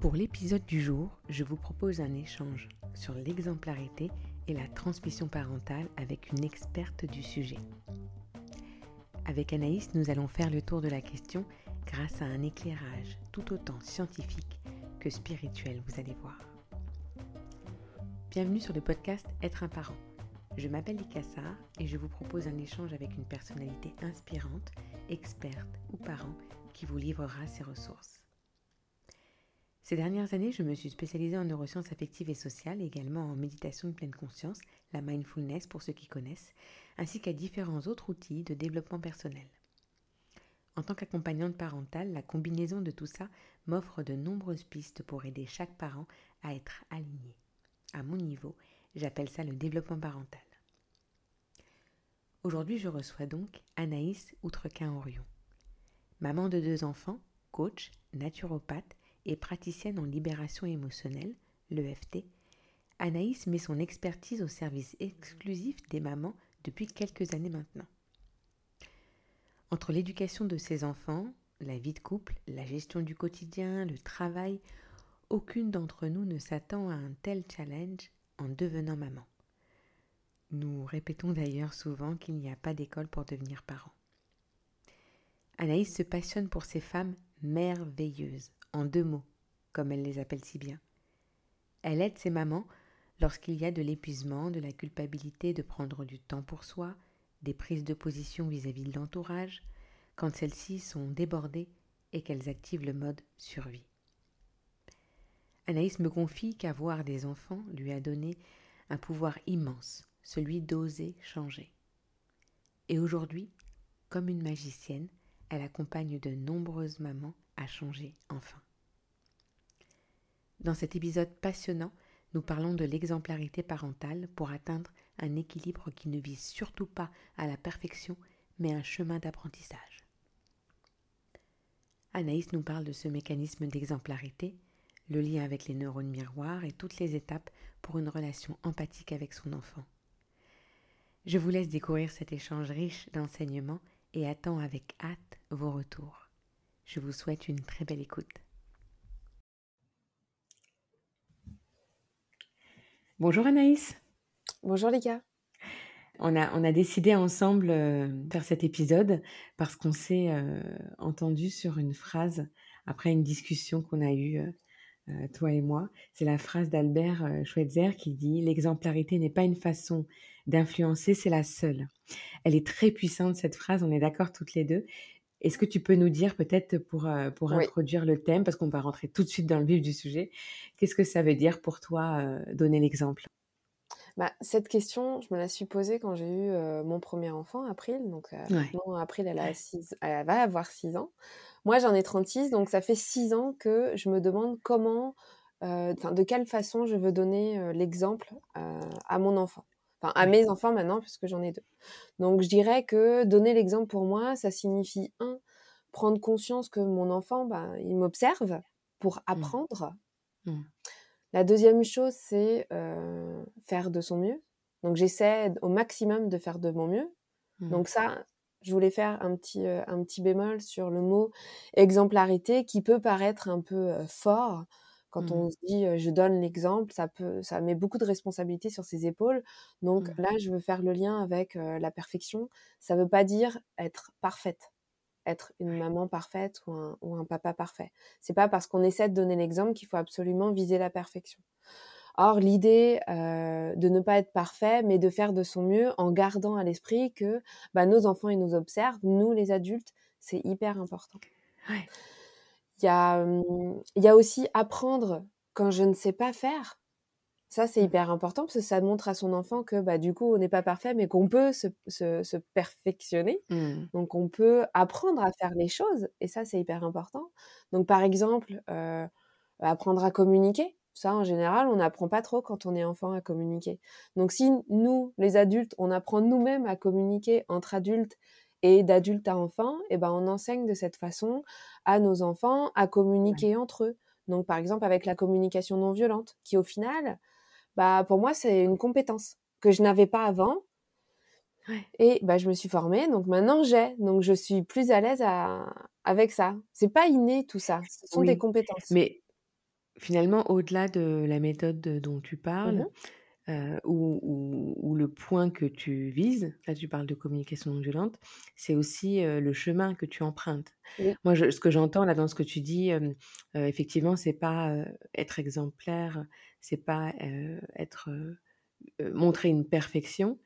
Pour l'épisode du jour, je vous propose un échange sur l'exemplarité et la transmission parentale avec une experte du sujet. Avec Anaïs, nous allons faire le tour de la question grâce à un éclairage tout autant scientifique que spirituel, vous allez voir. Bienvenue sur le podcast Être un parent. Je m'appelle Likassar et je vous propose un échange avec une personnalité inspirante, experte ou parent qui vous livrera ses ressources. Ces dernières années, je me suis spécialisée en neurosciences affectives et sociales, également en méditation de pleine conscience, la mindfulness pour ceux qui connaissent, ainsi qu'à différents autres outils de développement personnel. En tant qu'accompagnante parentale, la combinaison de tout ça m'offre de nombreuses pistes pour aider chaque parent à être aligné. À mon niveau, j'appelle ça le développement parental. Aujourd'hui, je reçois donc Anaïs Outrequin-Orion. Maman de deux enfants, coach, naturopathe et praticienne en libération émotionnelle, l'EFT, Anaïs met son expertise au service exclusif des mamans depuis quelques années maintenant. Entre l'éducation de ses enfants, la vie de couple, la gestion du quotidien, le travail, aucune d'entre nous ne s'attend à un tel challenge en devenant maman. Nous répétons d'ailleurs souvent qu'il n'y a pas d'école pour devenir parent. Anaïs se passionne pour ces femmes merveilleuses, en deux mots, comme elle les appelle si bien. Elle aide ses mamans lorsqu'il y a de l'épuisement, de la culpabilité de prendre du temps pour soi, des prises de position vis-à-vis de l'entourage, quand celles-ci sont débordées et qu'elles activent le mode survie. Anaïs me confie qu'avoir des enfants lui a donné un pouvoir immense, celui d'oser changer. Et aujourd'hui, comme une magicienne, elle accompagne de nombreuses mamans à changer enfin. Dans cet épisode passionnant, nous parlons de l'exemplarité parentale pour atteindre un équilibre qui ne vise surtout pas à la perfection, mais un chemin d'apprentissage. Anaïs nous parle de ce mécanisme d'exemplarité, le lien avec les neurones miroirs et toutes les étapes pour une relation empathique avec son enfant. Je vous laisse découvrir cet échange riche d'enseignements et attends avec hâte vos retours. Je vous souhaite une très belle écoute. Bonjour Anaïs. Bonjour Lika. On a, on a décidé ensemble euh, de faire cet épisode parce qu'on s'est euh, entendu sur une phrase après une discussion qu'on a eue, euh, toi et moi. C'est la phrase d'Albert Schweitzer qui dit L'exemplarité n'est pas une façon d'influencer, c'est la seule. Elle est très puissante cette phrase, on est d'accord toutes les deux. Est-ce que tu peux nous dire peut-être pour, pour introduire le thème, parce qu'on va rentrer tout de suite dans le vif du sujet, qu'est-ce que ça veut dire pour toi euh, donner l'exemple? Bah, cette question, je me la suis posée quand j'ai eu euh, mon premier enfant, April. Donc, April, elle, a elle va avoir 6 ans. Moi, j'en ai 36, donc ça fait 6 ans que je me demande comment, de quelle façon je veux donner l'exemple à mon enfant. Enfin, à mes enfants maintenant, puisque j'en ai deux. Donc, je dirais que donner l'exemple pour moi, ça signifie, un, prendre conscience que mon enfant, bah, il m'observe pour mmh. apprendre. Mmh. La deuxième chose, c'est euh, faire de son mieux. Donc, j'essaie au maximum de faire de mon mieux. Mmh. Donc, ça, je voulais faire un petit, euh, un petit bémol sur le mot exemplarité qui peut paraître un peu euh, fort quand on mmh. se dit je donne l'exemple, ça peut, ça met beaucoup de responsabilités sur ses épaules. Donc mmh. là, je veux faire le lien avec la perfection. Ça ne veut pas dire être parfaite, être une maman parfaite ou un, ou un papa parfait. C'est pas parce qu'on essaie de donner l'exemple qu'il faut absolument viser la perfection. Or, l'idée de ne pas être parfait, mais de faire de son mieux en gardant à l'esprit que bah, nos enfants ils nous observent, nous les adultes, c'est hyper important. Ouais. Il y, a, il y a aussi apprendre quand je ne sais pas faire. Ça, c'est mmh. hyper important parce que ça montre à son enfant que bah, du coup, on n'est pas parfait, mais qu'on peut se, se, se perfectionner. Mmh. Donc, on peut apprendre à faire les choses. Et ça, c'est hyper important. Donc, par exemple, euh, apprendre à communiquer. Ça, en général, on n'apprend pas trop quand on est enfant à communiquer. Donc, si nous, les adultes, on apprend nous-mêmes à communiquer entre adultes et d'adulte à enfant, et eh ben on enseigne de cette façon à nos enfants à communiquer entre eux. Donc par exemple avec la communication non violente, qui au final, bah pour moi c'est une compétence que je n'avais pas avant. Et bah je me suis formée, donc maintenant j'ai, donc je suis plus à l'aise avec ça. C'est pas inné tout ça, ce sont des compétences. Mais finalement, au-delà de la méthode dont tu parles, Mmh ou le point que tu vises, là tu parles de communication non violente, c'est aussi, le chemin que tu empruntes. Oui. Moi je ce que j'entends là dans ce que tu dis, hem, effectivement c'est pas, être exemplaire, c'est pas, être, montrer une perfection,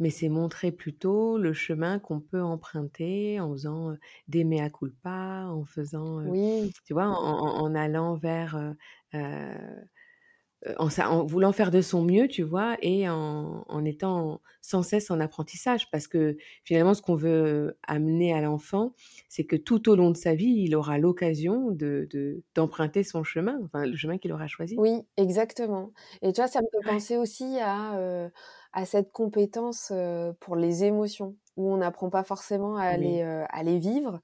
mais c'est montrer plutôt le chemin qu'on peut emprunter en faisant, des mea culpa, en faisant, Oui. tu vois? En en allant vers, en ça en voulant faire de son mieux, tu vois? Et en en étant sans cesse en apprentissage. Parce que finalement, ce qu'on veut amener à l'enfant, c'est que tout au long de sa vie, il aura l'occasion de de d'emprunter son chemin, enfin le chemin qu'il aura choisi. Oui, exactement. Et tu vois, ça me fait Ouais. penser aussi à, heu, à cette compétence, heu, pour les émotions, où on n'apprend pas forcément à les, à les vivre.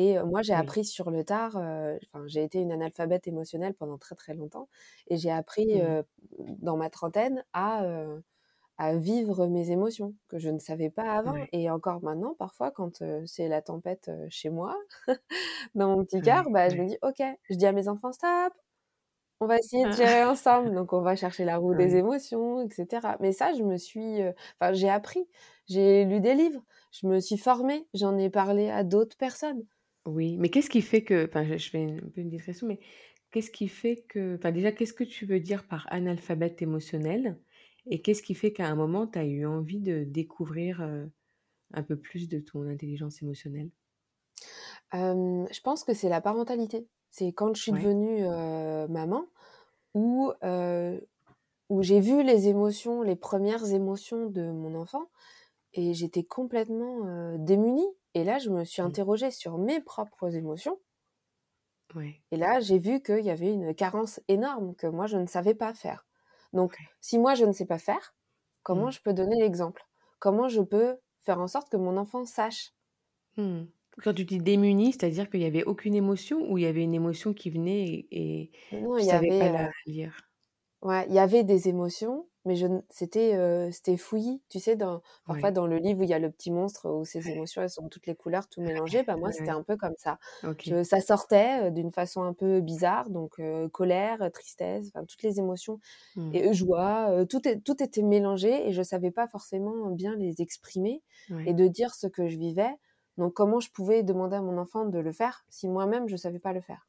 Et moi, j'ai oui. appris sur le tard, heu, enfin, j'ai été une analphabète émotionnelle pendant très, très longtemps et j'ai appris, Mmh. heu, dans ma trentaine à, heu, à vivre mes émotions que je ne savais pas avant Ouais, et encore maintenant, parfois, quand, heu, c'est la tempête, heu, chez moi, dans mon petit ouais, cœur, bah, je me ouais. dis: «OK». Je dis à mes enfants: «Stop!» On va essayer de gérer ensemble, donc on va chercher la roue des Ouais. émotions, et cetera. Mais ça, je me suis, heu, enfin, j'ai appris, j'ai lu des livres, je me suis formée, j'en ai parlé à d'autres personnes. Oui, mais qu'est-ce qui fait que enfin je je fais une un peu une digression, mais qu'est-ce qui fait que enfin déjà, qu'est-ce que tu veux dire par analphabète émotionnel? Et qu'est-ce qui fait qu'à un moment, tu as eu envie de découvrir, heu, un peu plus de ton intelligence émotionnelle? Je pense que c'est la parentalité. C'est quand je suis Ouais. devenue, maman où, où j'ai vu les émotions, les premières émotions de mon enfant et j'étais complètement, démunie et là, je me suis Mmh. interrogée sur mes propres émotions Ouais, Et là, j'ai vu qu'il y avait une carence énorme que moi, je ne savais pas faire. Donc, ouais. si moi, je ne sais pas faire, comment Mmh. je peux donner l'exemple? Comment je peux faire en sorte que mon enfant sache? Mmh. Quand tu dis démunie, c'est-à-dire qu'il y avait aucune émotion ou il y avait une émotion qui venait et et Non, tu y savais avait, pas la lire? ouais, il y avait des émotions, mais je ne c'était, c'était fouillis. Tu sais, dans parfois dans le livre où il y a le petit monstre, où ses émotions, elles sont toutes les couleurs, tout mélangées, bah, moi, c'était un peu comme ça. Je ça sortait, d'une façon un peu bizarre, donc colère, tristesse, enfin toutes les émotions Mmh. et joie, tout est tout était mélangé et je savais pas forcément bien les exprimer et de dire ce que je vivais. Donc comment je pouvais demander à mon enfant de le faire si moi-même je savais pas le faire?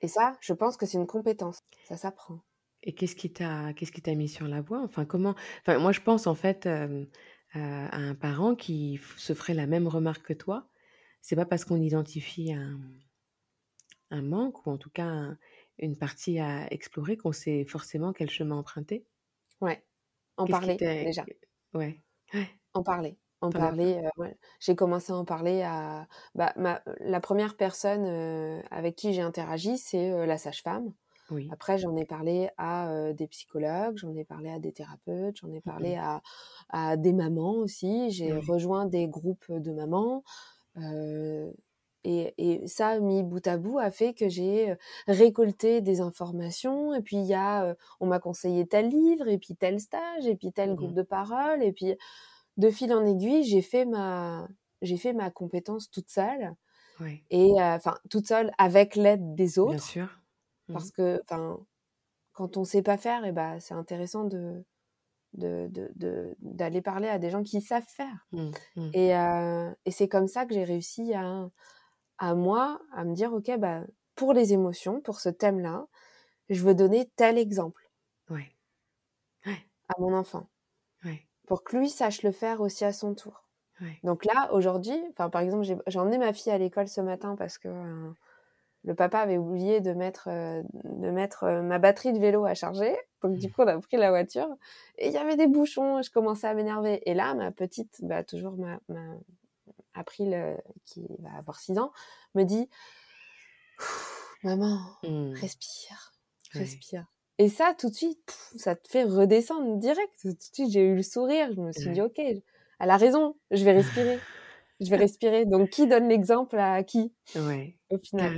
Et ça, je pense que c'est une compétence, ça s'apprend. Et qu'est-ce qui t'a qu'est-ce qui t'a mis sur la voie? Enfin, comment enfin, moi, je pense, en fait, à un parent qui f se ferait la même remarque que toi. C'est pas parce qu'on identifie un un manque ou en tout cas un une partie à explorer qu'on sait forcément quel chemin emprunter. Ouais, en Qu'est-ce qui parler t'a déjà, ouais, ouais, en parler, en as parler, ouais. J'ai commencé à en parler à bah, ma la première personne, avec qui j'ai interagi, c'est, la sage-femme. Oui. Après, j'en ai parlé à, des psychologues, j'en ai parlé à des thérapeutes, j'en ai Mmh parlé mh. à à des mamans aussi. J'ai rejoint des groupes de mamans, et et ça, mis bout à bout, a fait que j'ai, récolté des informations et puis il y a, on m'a conseillé tel livre et puis tel stage et puis tel groupe Mmh de parole et puis de fil en aiguille, j'ai fait ma j'ai fait ma compétence toute seule et enfin toute seule avec l'aide des bien autres sûr. Mmh. parce que enfin quand on sait pas faire et bah, c'est intéressant de de de de d'aller parler à des gens qui savent faire Mmh. Mmh. et c'est comme ça que j'ai réussi à à moi, à me dire: «OK, bah, pour les émotions, pour ce thème-là, je veux donner tel exemple Ouais. Ouais, à mon enfant, ouais, pour que lui sache le faire aussi à son tour». Donc là, aujourd'hui, enfin, par exemple, j'ai emmené ma fille à l'école ce matin parce que, le papa avait oublié de mettre, heu, de mettre, heu, ma batterie de vélo à charger. Donc du coup, on a pris la voiture et il y avait des bouchons je commençais à m'énerver et là, ma petite, bah, toujours ma ma April, qui va avoir 6 ans, me dit: «Maman, Mmh. respire, Ouais. respire» et ça, tout de suite, pff, ça te fait redescendre direct. Tout de suite, j'ai eu le sourire. Je me suis dit. «OK, elle a raison, je vais respirer, je vais respirer». Donc qui donne l'exemple à qui, Ouais, au final?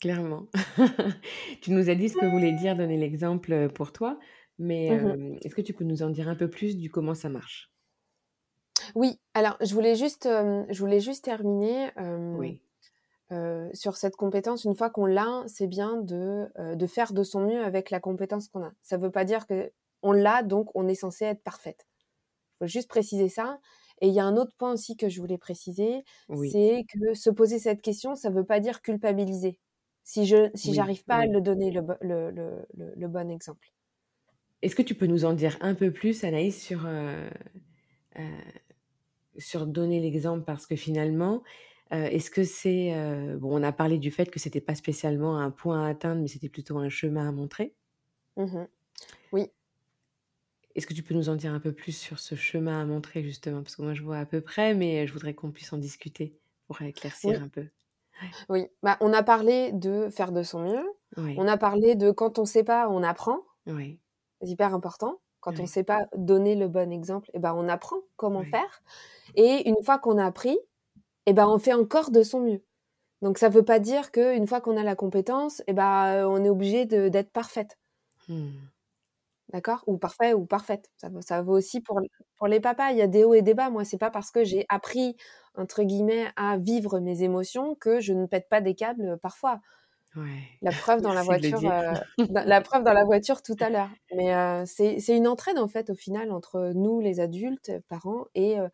clairement. Tu nous as dit ce que voulait dire donner l'exemple, heu, pour toi, mais Mmh mh. hem, est-ce que tu peux nous en dire un peu plus du comment ça marche? Oui, alors je voulais juste, je voulais juste terminer, Oui. sur cette compétence, une fois qu'on l'a, c'est bien de, de faire de son mieux avec la compétence qu'on a. Ça ne veut pas dire que on l'a, donc on est censé être parfaite. Il faut juste préciser ça. Et il y a un autre point aussi que je voulais préciser, c'est que se poser cette question, ça ne veut pas dire culpabiliser. Si je si j'arrive pas à le donner le, le, le, le, bon exemple. Est-ce que tu peux nous en dire un peu plus, Anaïs, sur, euh, euh, sur donner l'exemple? Parce que finalement, euh, est-ce que c'est... bon, on a parlé du fait que c'était pas spécialement un point à atteindre, mais c'était plutôt un chemin à montrer? Mmh oui. Est-ce que tu peux nous en dire un peu plus sur ce chemin à montrer justement? Parce que moi je vois à peu près, mais je voudrais qu'on puisse en discuter pour éclaircir un peu. Oui, bah, on a parlé de faire de son mieux. On a parlé de quand on ne sait pas, on apprend. Oui. C'est hyper important. Quand on ne sait pas donner le bon exemple, eh ben, on apprend comment faire. Et une fois qu'on a appris, eh ben, on fait encore de son mieux. Donc ça ne veut pas dire qu'une fois qu'on a la compétence, eh ben, on est obligé d'être parfaite. Mmh. D'accord? Ou parfait ou parfaite. Ça, ça vaut aussi pour, pour les papas. Il y a des hauts et des bas. Moi, c'est pas parce que j'ai appris, entre guillemets, à vivre mes émotions que je ne pète pas des câbles parfois. La preuve dans la voiture, euh, la preuve dans la voiture tout à l'heure. Mais euh, c'est une entraide en fait au final entre nous les adultes, parents et euh,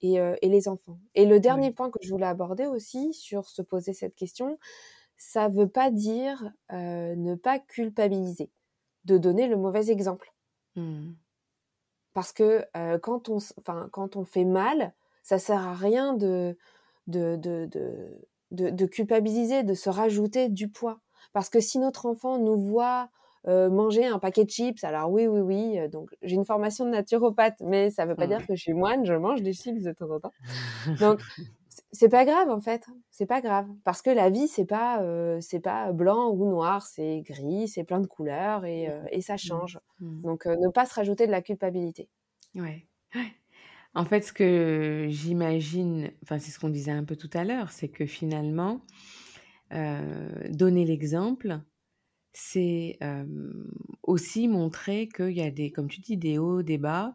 et, et, les enfants. Et le dernier point que je voulais aborder aussi sur se poser cette question, ça veut pas dire ne pas culpabiliser de donner le mauvais exemple. Mmh. Parce que quand, on, quand on fait mal, ça sert à rien de, de, de, de, culpabiliser, de se rajouter du poids. Parce que si notre enfant nous voit manger un paquet de chips, alors oui, oui, oui, donc j'ai une formation de naturopathe, mais ça ne veut pas dire que je suis moine, je mange des chips de temps en temps. Donc c'est pas grave en fait, c'est pas grave parce que la vie c'est pas euh, c'est pas blanc ou noir, c'est gris, c'est plein de couleurs et, euh, et ça mmh. change. Mmh. Donc euh, ne pas se rajouter de la culpabilité. Ouais. En fait, ce que j'imagine, enfin c'est ce qu'on disait un peu tout à l'heure, c'est que finalement donner l'exemple, c'est aussi montrer qu'il y a des, comme tu dis, des hauts, des bas.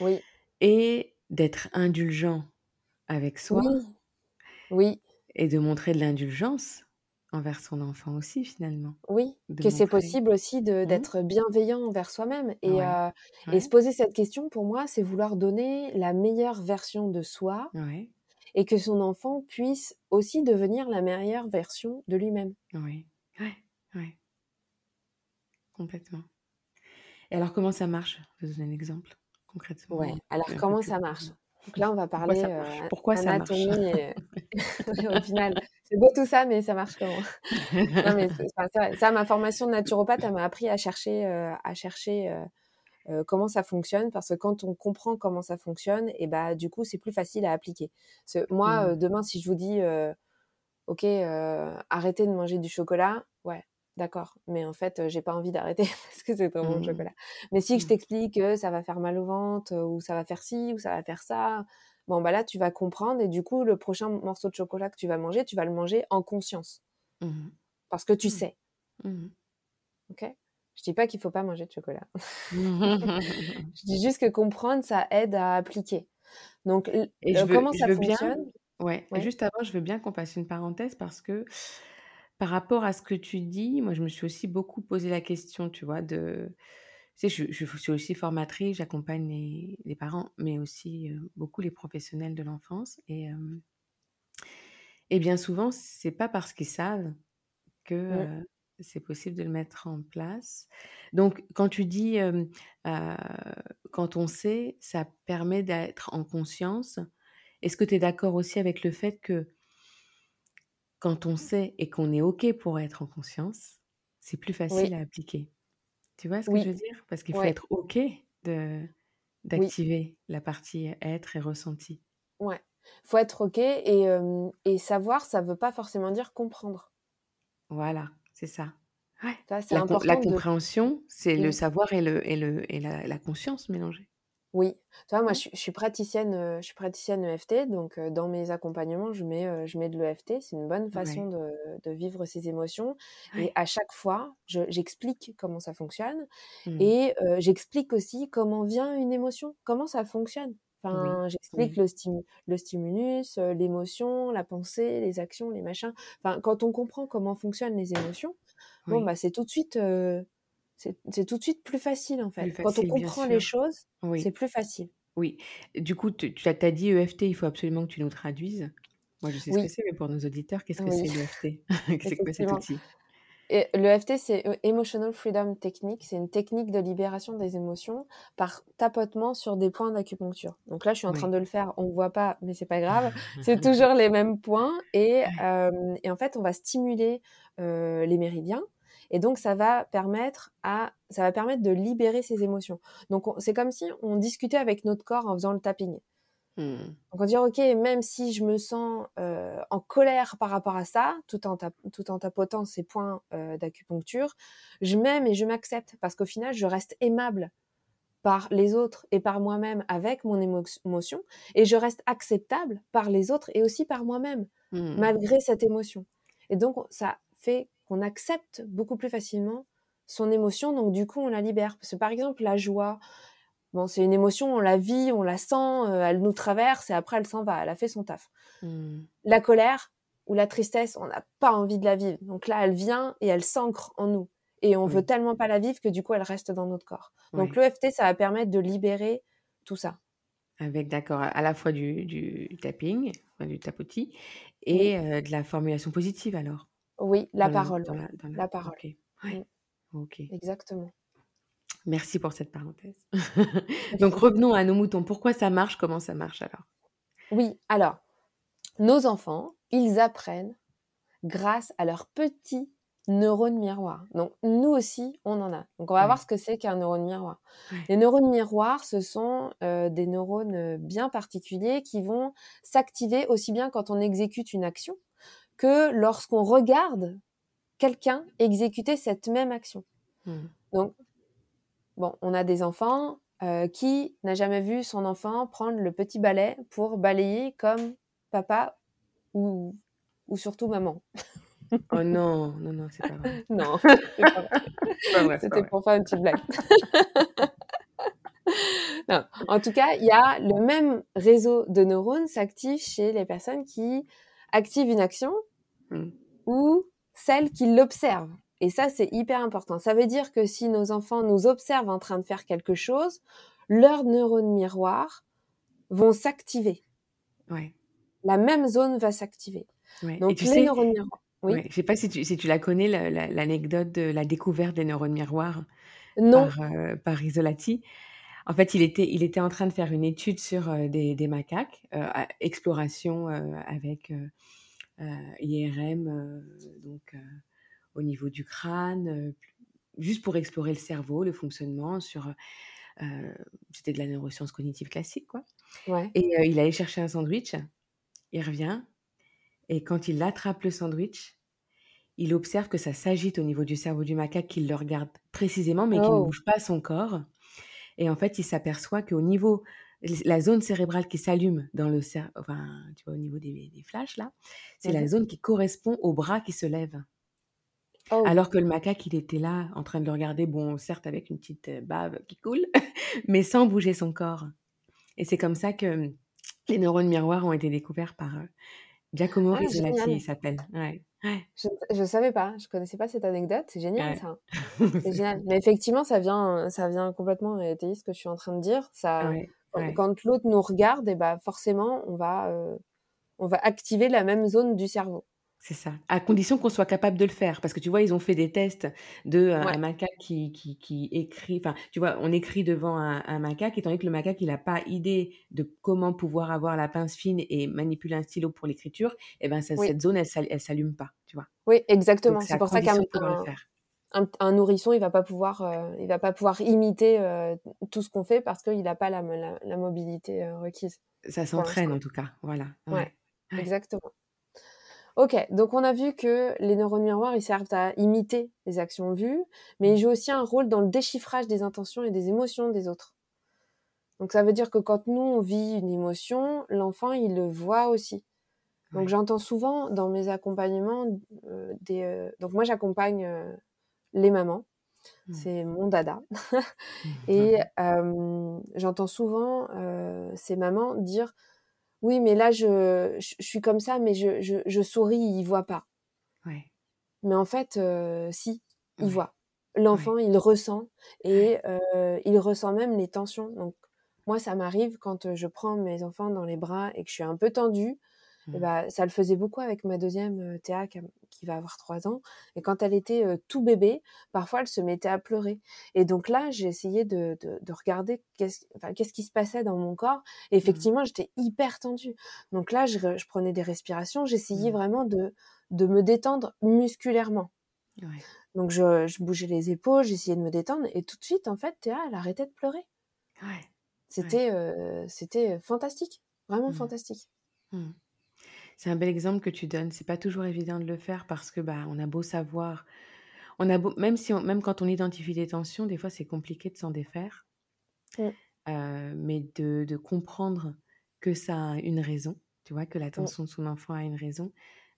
Oui. Et d'être indulgent avec soi. Oui. Et de montrer de l'indulgence envers son enfant aussi, finalement. Oui, que c'est possible aussi mmh. d'être bienveillant envers soi-même. Et, euh, et, se poser cette question, pour moi, c'est vouloir donner la meilleure version de soi. Et que son enfant puisse aussi devenir la meilleure version de lui-même. Oui, oui, oui. Complètement. Et alors, comment ça marche? Je vais vous donner un exemple concrètement. Ouais, alors comment ça marche? Donc là, on va parler Pourquoi ça, marche? au final, c'est beau tout ça, mais ça marche comment non, mais. Ça, ma formation de naturopathe, elle m'a appris à chercher, à chercher comment ça fonctionne, parce que quand on comprend comment ça fonctionne, et bah du coup, c'est plus facile à appliquer. moi, mmh. demain, si je vous dis, ok, arrêtez de manger du chocolat, ouais, d'accord, mais en fait, j'ai pas envie d'arrêter parce que c'est trop bon le mmh. chocolat. Mais si je mmh. t'explique que ça va faire mal au ventre, ou ça va faire ci, ou ça va faire ça, bon, bah là, tu vas comprendre, et du coup, le prochain morceau de chocolat que tu vas manger, tu vas le manger en conscience. Mmh. Parce que tu sais. Ok? Je dis pas qu'il faut pas manger de chocolat. je dis juste que comprendre, ça aide à appliquer. Donc, et je comment ça fonctionne? Ouais. ouais. Juste avant, je veux bien qu'on fasse une parenthèse parce que par rapport à ce que tu dis, moi, je me suis aussi beaucoup posé la question, tu vois, de... Tu sais, je, je suis aussi formatrice, j'accompagne les, parents, mais aussi beaucoup les professionnels de l'enfance. Et, et bien souvent, c'est pas parce qu'ils savent que c'est possible de le mettre en place. Donc, quand tu dis, quand on sait, ça permet d'être en conscience. Est-ce que tu es d'accord aussi avec le fait que quand on sait et qu'on est OK pour être en conscience, c'est plus facile à appliquer. Tu vois ce que je veux dire? Parce qu'il faut être OK de d'activer la partie être et ressenti. Ouais, faut être OK et, et savoir, ça veut pas forcément dire comprendre. Voilà, c'est ça. Ouais. Ça, la, la, compréhension, c'est le savoir et, le, et, le, et la, la conscience mélangée. Oui, tu vois, moi, je, suis praticienne, je suis praticienne EFT, donc dans mes accompagnements, je mets, je mets de l'EFT. C'est une bonne façon de, de, vivre ses émotions. Et à chaque fois, j'explique comment ça fonctionne mmh. et j'explique aussi comment vient une émotion, comment ça fonctionne. Enfin, j'explique le, le stimulus, l'émotion, la pensée, les actions, les machins. Enfin, quand on comprend comment fonctionnent les émotions, bon, bah, c'est tout de suite, c'est tout de suite plus facile en fait. quand on comprend les choses, c'est plus facile. Oui. Du coup, tu, tu as, dit EFT, il faut absolument que tu nous traduises. Moi, je sais ce que c'est, mais pour nos auditeurs, qu'est-ce que c'est l'EFT C'est quoi cet outil L'EFT, c'est Emotional Freedom Technique. C'est une technique de libération des émotions par tapotement sur des points d'acupuncture. Donc là, je suis en train de le faire. On ne voit pas, mais c'est pas grave. c'est toujours les mêmes points. Et, et, en fait, on va stimuler les méridiens. Et donc, ça va permettre à, ça va permettre de libérer ses émotions. Donc, c'est comme si on discutait avec notre corps en faisant le tapping. Mmh. Donc on dit ok, même si je me sens euh, en colère par rapport à ça, tout en, tout en tapotant ces points euh, d'acupuncture, je m'aime et je m'accepte parce qu'au final, je reste aimable par les autres et par moi-même avec mon émotion et je reste acceptable par les autres et aussi par moi-même mmh. malgré cette émotion. Et donc ça fait qu'on accepte beaucoup plus facilement son émotion, donc du coup on la libère. Parce que par exemple la joie, Bon, c'est une émotion, on la vit, on la sent, euh, elle nous traverse et après elle s'en va, elle a fait son taf. Mmh. La colère ou la tristesse, on n'a pas envie de la vivre. Donc là, elle vient et elle s'ancre en nous. Et on veut tellement pas la vivre que du coup, elle reste dans notre corps. Donc l'EFT, ça va permettre de libérer tout ça. Avec, d'accord, à la fois du, du tapping, du tapotis, et euh, de la formulation positive alors. Oui, la parole. la, parole. Mmh. ok. Exactement. Merci pour cette parenthèse. Donc revenons à nos moutons. Pourquoi ça marche? Comment ça marche alors? Oui, alors, nos enfants, ils apprennent grâce à leurs petits neurones miroirs. Donc nous aussi, on en a. Donc on va voir ce que c'est qu'un neurone miroir. Les neurones miroirs, ce sont euh, des neurones euh, bien particuliers qui vont s'activer aussi bien quand on exécute une action que lorsqu'on regarde quelqu'un exécuter cette même action. Mmh. Donc bon, on a des enfants euh, qui n'a jamais vu son enfant prendre le petit balai pour balayer comme papa ou, ou surtout maman. oh non, non, non, c'est pas vrai. non, C'était pour faire une petite blague. En tout cas, il y a le même réseau de neurones s'active chez les personnes qui activent une action hmm. ou celles qui l'observent. Et ça, c'est hyper important. Ça veut dire que si nos enfants nous observent en train de faire quelque chose, leurs neurones miroirs vont s'activer. Ouais. La même zone va s'activer. Donc, les neurones miroirs. Oui. Je ne sais pas si tu, si tu la connais, l'anecdote de la découverte des neurones miroirs non. Par, euh, par, Isolati. En fait, il était, il était en train de faire une étude sur euh, des, des, macaques, euh, exploration avec IRM, donc au niveau du crâne, juste pour explorer le cerveau, le fonctionnement sur... c'était de la neuroscience cognitive classique, quoi. Et il allait chercher un sandwich, il revient, et quand il attrape le sandwich, il observe que ça s'agite au niveau du cerveau du macaque, qu'il le regarde précisément, mais qu'il ne oh! bouge pas son corps. Et en fait, il s'aperçoit qu'au niveau, la zone cérébrale qui s'allume dans le cerveau, enfin, tu vois, au niveau des, flashs, là, c'est la mmh zone qui correspond au bras qui se lève. Oh. Alors que le macaque, il était là, en train de le regarder, bon, certes avec une petite bave qui coule, mais sans bouger son corps. Et c'est comme ça que les neurones miroirs ont été découverts par Giacomo ah, Rizzolatti, il s'appelle. Je ne savais pas, je connaissais pas cette anecdote, c'est génial ça. c'est génial. Mais effectivement, ça vient, ça vient complètement étayer ce que je suis en train de dire. Ça, quand, l'autre nous regarde, et bah forcément, on va, on va activer la même zone du cerveau. C'est ça, à condition qu'on soit capable de le faire. Parce que tu vois, ils ont fait des tests de un macaque qui, qui, écrit, enfin, tu vois, on écrit devant un, macaque, étant donné que le macaque, il n'a pas idée de comment pouvoir avoir la pince fine et manipuler un stylo pour l'écriture, et eh ben cette zone, elle, elle s'allume pas, tu vois. Oui, exactement. C'est pour ça qu'un un, nourrisson, il va pas pouvoir, euh, il va pas pouvoir imiter euh, tout ce qu'on fait parce qu'il n'a pas la, la, mobilité euh, requise. Ça s'entraîne en tout cas, voilà. ouais. exactement. Ok, donc on a vu que les neurones miroirs, ils servent à imiter les actions vues, mais ils mmh. jouent aussi un rôle dans le déchiffrage des intentions et des émotions des autres. Donc ça veut dire que quand nous, on vit une émotion, l'enfant, il le voit aussi. Donc j'entends souvent dans mes accompagnements euh, des... Euh, donc moi, j'accompagne euh, les mamans Mmh. C'est mon dada. et j'entends souvent ces mamans dire Oui, mais là, je, je, suis comme ça, mais je, je, je souris, il voit pas. Mais en fait, si, il voit. L'enfant, il ressent et il ressent même les tensions. Donc, moi, ça m'arrive quand je prends mes enfants dans les bras et que je suis un peu tendue. Mmh. bah, ça le faisait beaucoup avec ma deuxième Théa qui, va avoir trois ans. Et quand elle était tout bébé, parfois elle se mettait à pleurer. Et donc là, j'ai essayé de, de, regarder qu'est-ce enfin, qu'est-ce qui se passait dans mon corps. Et mmh. effectivement, j'étais hyper tendue. Donc là, je, je prenais des respirations. J'essayais mmh. vraiment de, de me détendre musculairement. Donc je, je, bougeais les épaules, j'essayais de me détendre. Et tout de suite, en fait, Théa, elle arrêtait de pleurer. C'était c'était fantastique. Vraiment fantastique. C'est un bel exemple que tu donnes. C'est pas toujours évident de le faire parce que bah on a beau savoir, on a beau, même si même quand on identifie des tensions, des fois c'est compliqué de s'en défaire. Euh, mais de, de, comprendre que ça a une raison, tu vois, que la tension de son enfant a une raison,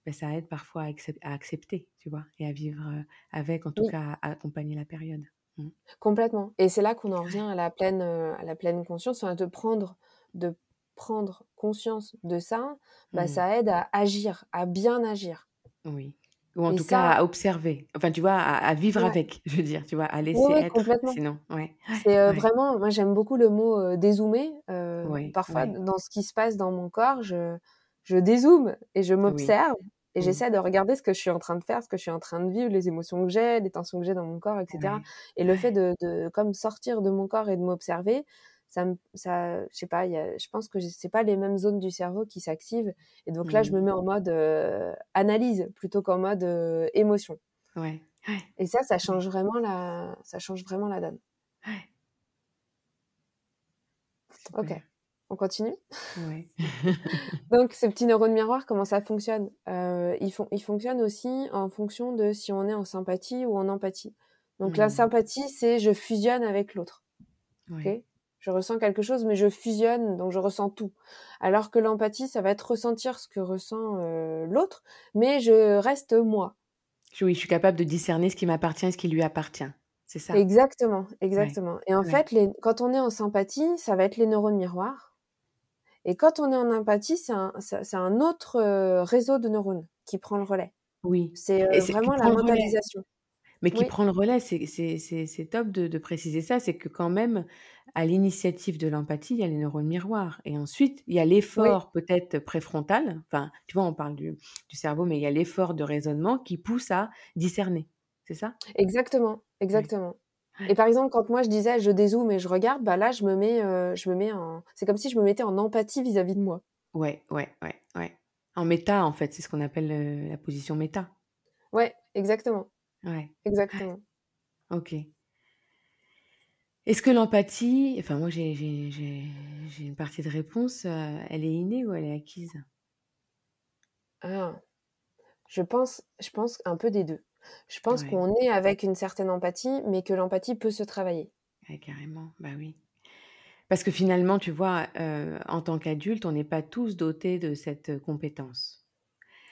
bah, ça aide parfois à, accepter, tu vois, et à vivre euh, avec, en tout cas, à, accompagner la période. Mmh. Complètement. Et c'est là qu'on en revient à la pleine, euh, à la pleine conscience, de prendre, de prendre conscience de ça, bah, mmh. ça aide à agir, à bien agir. Oui. Ou en tout cas à observer. Enfin, tu vois, à, vivre avec, je veux dire, tu vois, à laisser être. Complètement. Sinon, ouais. C'est euh, vraiment, moi j'aime beaucoup le mot euh, dézoomer. Euh, parfois, dans ce qui se passe dans mon corps, je, je dézoome et je m'observe. Et mmh. j'essaie de regarder ce que je suis en train de faire, ce que je suis en train de vivre, les émotions que j'ai, les tensions que j'ai dans mon corps, etc. Et le fait de, de, comme sortir de mon corps et de m'observer, ça, ça, je sais pas, y a, je pense que c'est pas les mêmes zones du cerveau qui s'activent. Et donc là, je me mmh. mets en mode euh, analyse plutôt qu'en mode euh, émotion. Ouais. Et ça, ça change vraiment la, ça change vraiment la donne. Ouais. Ok. On continue? Ouais. Donc, ce petit neurone miroir, comment ça fonctionne? Euh, il, font, il fonctionne aussi en fonction de si on est en sympathie ou en empathie. Donc, la mmh. sympathie, c'est je fusionne avec l'autre. ok? Je ressens quelque chose, mais je fusionne, donc je ressens tout. Alors que l'empathie, ça va être ressentir ce que ressent euh, l'autre, mais je reste moi. Oui, je suis capable de discerner ce qui m'appartient et ce qui lui appartient. C'est ça. Exactement, exactement. Et en fait, les, quand on est en sympathie, ça va être les neurones miroirs. Et quand on est en empathie, c'est un, un, autre euh, réseau de neurones qui prend le relais. Oui. C'est euh, vraiment la mentalisation. Mais qui prend le relais, c'est top de, de préciser ça, c'est que quand même, à l'initiative de l'empathie, il y a les neurones miroirs. Et ensuite, il y a l'effort peut-être préfrontal. Enfin, tu vois, on parle du, cerveau, mais il y a l'effort de raisonnement qui pousse à discerner. C'est ça? Exactement, exactement. Et par exemple, quand moi je disais je dézoome et je regarde, bah là je me mets, euh, je me mets en, c'est comme si je me mettais en empathie vis-à-vis de moi. Ouais, ouais, ouais, ouais. En méta en fait, c'est ce qu'on appelle euh, la position méta. Ouais, exactement. Ouais. Exactement. Ok. Est-ce que l'empathie, enfin moi j'ai une partie de réponse, euh, elle est innée ou elle est acquise? Ah. je pense, je pense un peu des deux. Je pense qu'on est avec une certaine empathie, mais que l'empathie peut se travailler. carrément, bah oui. Parce que finalement, tu vois, euh, en tant qu'adulte, on n'est pas tous dotés de cette compétence.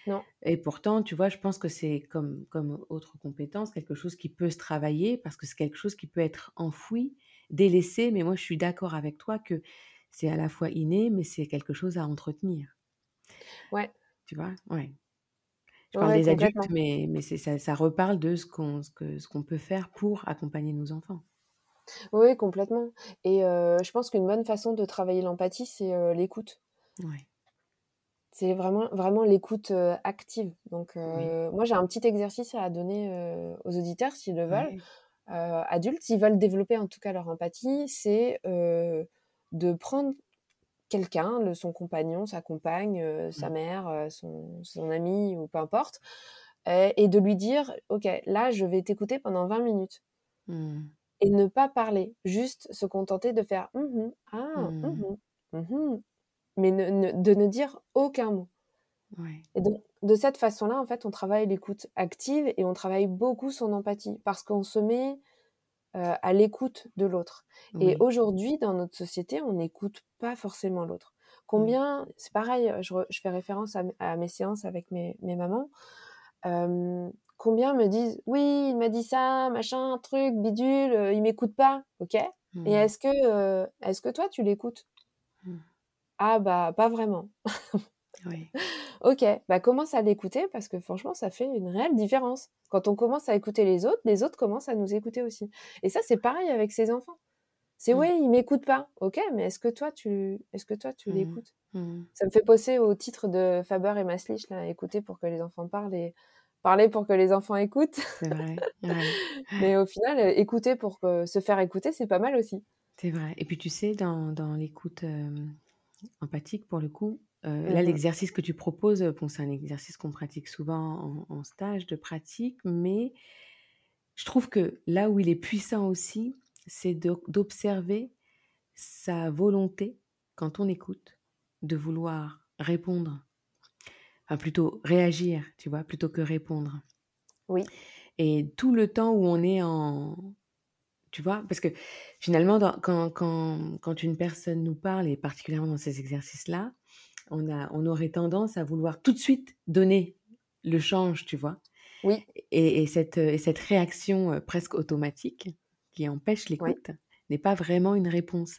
Non. Et pourtant, tu vois, je pense que c'est comme, comme autre compétence, quelque chose qui peut se travailler parce que c'est quelque chose qui peut être enfoui, délaissé. Mais moi, je suis d'accord avec toi que c'est à la fois inné, mais c'est quelque chose à entretenir. Ouais. Tu vois? Ouais. Je parle des adultes, mais, mais ça, ça reparle de ce qu'on ce qu'on peut faire pour accompagner nos enfants. Oui, complètement. Et euh, je pense qu'une bonne façon de travailler l'empathie, c'est euh, l'écoute. Ouais. C'est vraiment, vraiment l'écoute active. Donc, moi, j'ai un petit exercice à donner aux auditeurs s'ils le veulent. adultes, s'ils veulent développer en tout cas leur empathie, c'est de prendre quelqu'un, son compagnon, sa compagne, sa mmh. mère, son, son, ami ou peu importe, et de lui dire Ok, là, je vais t'écouter pendant 20 minutes. Mmh. Et ne pas parler, juste se contenter de faire «Mmh Ah, mais de ne dire aucun mot. Et donc, de cette façon-là, en fait, on travaille l'écoute active et on travaille beaucoup son empathie parce qu'on se met euh, à l'écoute de l'autre. Et aujourd'hui, dans notre société, on n'écoute pas forcément l'autre. Combien, c'est pareil, je, fais référence à, mes séances avec mes, mamans. combien me disent oui, il m'a dit ça, machin, truc, bidule, euh, il m'écoute pas, ok? Et est-ce que, euh, est-ce que toi tu l'écoutes? Mmh. Ah bah pas vraiment. oui. Ok, bah commence à l'écouter parce que franchement ça fait une réelle différence. Quand on commence à écouter les autres, les autres commencent à nous écouter aussi. Et ça c'est pareil avec ses enfants. C'est mmh. oui, il m'écoute pas. Ok, mais est-ce que toi tu, est-ce que toi tu l'écoutes? Ça me fait penser au titre de Faber et Maslich là, écouter pour que les enfants parlent et parler pour que les enfants écoutent. C'est vrai. Mais au final, euh, écouter pour se faire écouter, c'est pas mal aussi. C'est vrai. Et puis tu sais, dans, dans l'écoute euh, empathique, pour le coup, euh, là, mmh l'exercice que tu proposes, bon, c'est un exercice qu'on pratique souvent en, en, stage de pratique, mais je trouve que là où il est puissant aussi, c'est d'observer sa volonté, quand on écoute, de vouloir répondre plutôt réagir, tu vois, plutôt que répondre. Oui. Et tout le temps où on est en... Tu vois, parce que finalement, quand, quand, quand, une personne nous parle, et particulièrement dans ces exercices-là, on, a, on aurait tendance à vouloir tout de suite donner le change, tu vois? Oui. Et, cette, et cette réaction euh, presque automatique qui empêche l'écoute n'est pas vraiment une réponse.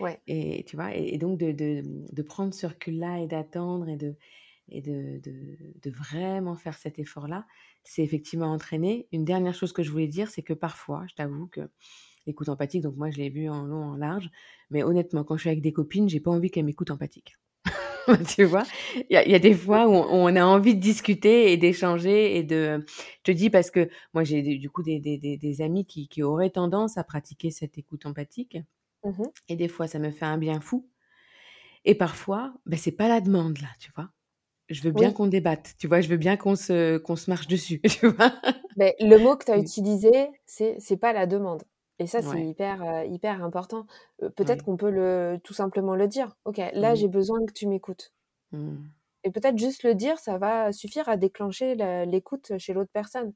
Ouais. Et tu vois, et, donc de, de, de, prendre ce recul-là et d'attendre et de, et de, de, vraiment faire cet effort-là, c'est effectivement entraîner. Une dernière chose que je voulais dire, c'est que parfois, je t'avoue que l'écoute empathique, donc moi je l'ai vu en long, en large, mais honnêtement, quand je suis avec des copines, j'ai pas envie qu'elles m'écoutent empathique. tu vois, il y, y, a des fois où on, a envie de discuter et d'échanger et de. Je te dis parce que moi j'ai du coup des, des, des, amis qui, qui, auraient tendance à pratiquer cette écoute empathique. Mmh et des fois, ça me fait un bien fou. Et parfois, ben, c'est pas la demande là, tu vois? Je veux bien qu'on débatte, tu vois, je veux bien qu'on se, qu'on se marche dessus, tu vois. Mais le mot que tu as utilisé, c'est c'est pas la demande. Et ça, c'est hyper, euh, hyper important. Euh, peut-être qu'on peut le, tout simplement le dire. Ok, là, j'ai besoin que tu m'écoutes. Mmh. Et peut-être juste le dire, ça va suffire à déclencher l'écoute chez l'autre personne.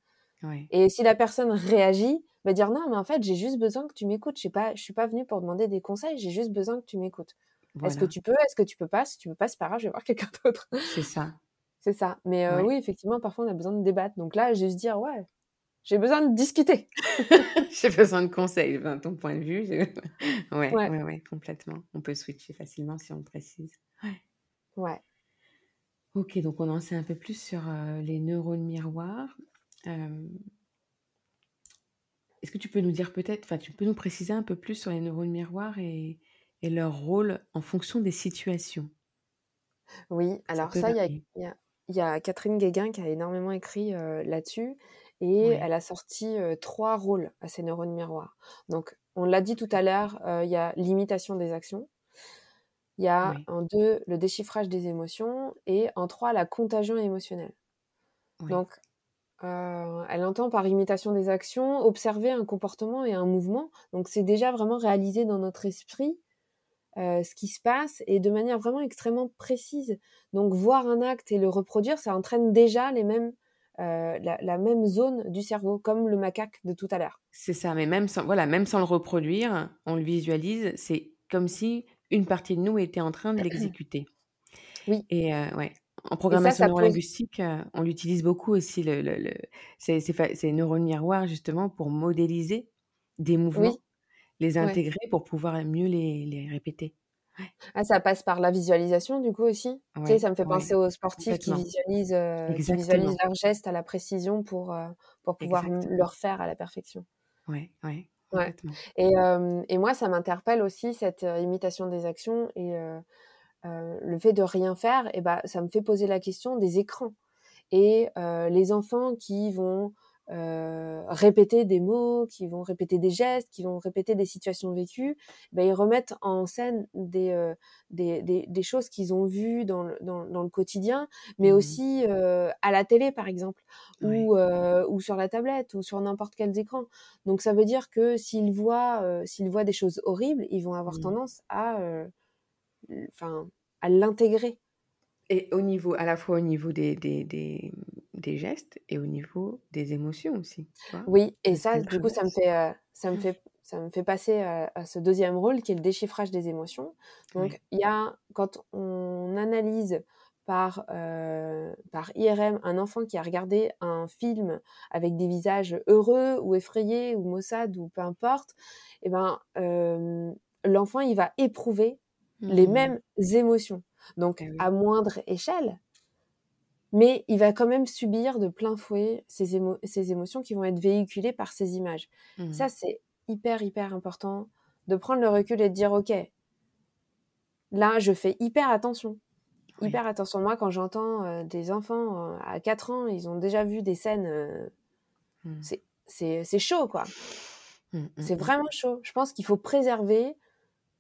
Et si la personne réagit, va dire non, mais en fait, j'ai juste besoin que tu m'écoutes. Je ne suis pas venue pour demander des conseils, j'ai juste besoin que tu m'écoutes. Est-ce que tu peux Est-ce que tu peux pas? Si tu peux pas, c'est pas grave, je vais voir quelqu'un d'autre. C'est ça. C'est ça. Mais euh, oui, effectivement, parfois on a besoin de débattre. Donc là, juste dire, ouais, j'ai besoin de discuter. j'ai besoin de conseils, ton point de vue. ouais, ouais, ouais, complètement. On peut switcher facilement si on précise. Ouais. Ouais. Ok, donc on en sait un peu plus sur euh, les neurones miroirs. Est-ce que tu peux nous dire peut-être, enfin, tu peux nous préciser un peu plus sur les neurones miroirs et, et leur rôle en fonction des situations. Oui, alors ça, il y a, Catherine Guéguin qui a énormément écrit là-dessus et elle a sorti trois rôles à ces neurones miroirs. Donc, on l'a dit tout à l'heure, il y a l'imitation des actions, il y a en deux le déchiffrage des émotions et en trois la contagion émotionnelle. Donc, elle entend par imitation des actions observer un comportement et un mouvement. Donc, c'est déjà vraiment réalisé dans notre esprit euh, ce qui se passe et de manière vraiment extrêmement précise. Donc voir un acte et le reproduire, ça entraîne déjà les mêmes, euh, la, même zone du cerveau, comme le macaque de tout à l'heure. C'est ça, mais même sans, voilà, même sans le reproduire, on le visualise, c'est comme si une partie de nous était en train de l'exécuter. Oui. Et euh, ouais. En programmation neurolinguistique, on l'utilise beaucoup aussi, le, le, le ces neurones miroirs, justement, pour modéliser des mouvements les intégrer pour pouvoir mieux les, les répéter. Ah, ça passe par la visualisation du coup aussi? tu sais, ça me fait penser aux sportifs qui visualisent, euh, qui visualisent leurs gestes à la précision pour, euh, pour pouvoir le refaire à la perfection. Ouais, ouais. ouais. Et, euh, et, moi, ça m'interpelle aussi cette imitation des actions et le fait de rien faire. Et bah, ça me fait poser la question des écrans et les enfants qui vont euh, répéter des mots, qui vont répéter des gestes, qui vont répéter des situations vécues, ben, ils remettent en scène des, euh, des, des, des, choses qu'ils ont vues dans le, dans, dans le quotidien, mais mmh aussi euh, à la télé, par exemple, ou, ou sur la tablette, ou sur n'importe quel écran. Donc ça veut dire que s'ils voient, s'ils voient des choses horribles, ils vont avoir mmh. tendance à, enfin, à l'intégrer. Et au niveau, à la fois au niveau des, des, des, des gestes et au niveau des émotions aussi. oui, et ça, du coup, ça me fait, euh, ça me fait, ça me fait passer à, ce deuxième rôle qui est le déchiffrage des émotions. Donc, il y a, quand on analyse par, par IRM un enfant qui a regardé un film avec des visages heureux ou effrayés ou maussades ou peu importe, et eh ben, l'enfant, il va éprouver les mmh. mêmes émotions. Donc, eh à moindre échelle, mais il va quand même subir de plein fouet ces, émotions qui vont être véhiculées par ces images. Mmh. Ça, c'est hyper, hyper important de prendre le recul et de dire, OK, là, je fais hyper attention. Hyper attention. Moi, quand j'entends euh, des enfants euh, à 4 ans, ils ont déjà vu des scènes, euh, mmh. c'est chaud, quoi. Mmh, c'est vraiment chaud. Je pense qu'il faut préserver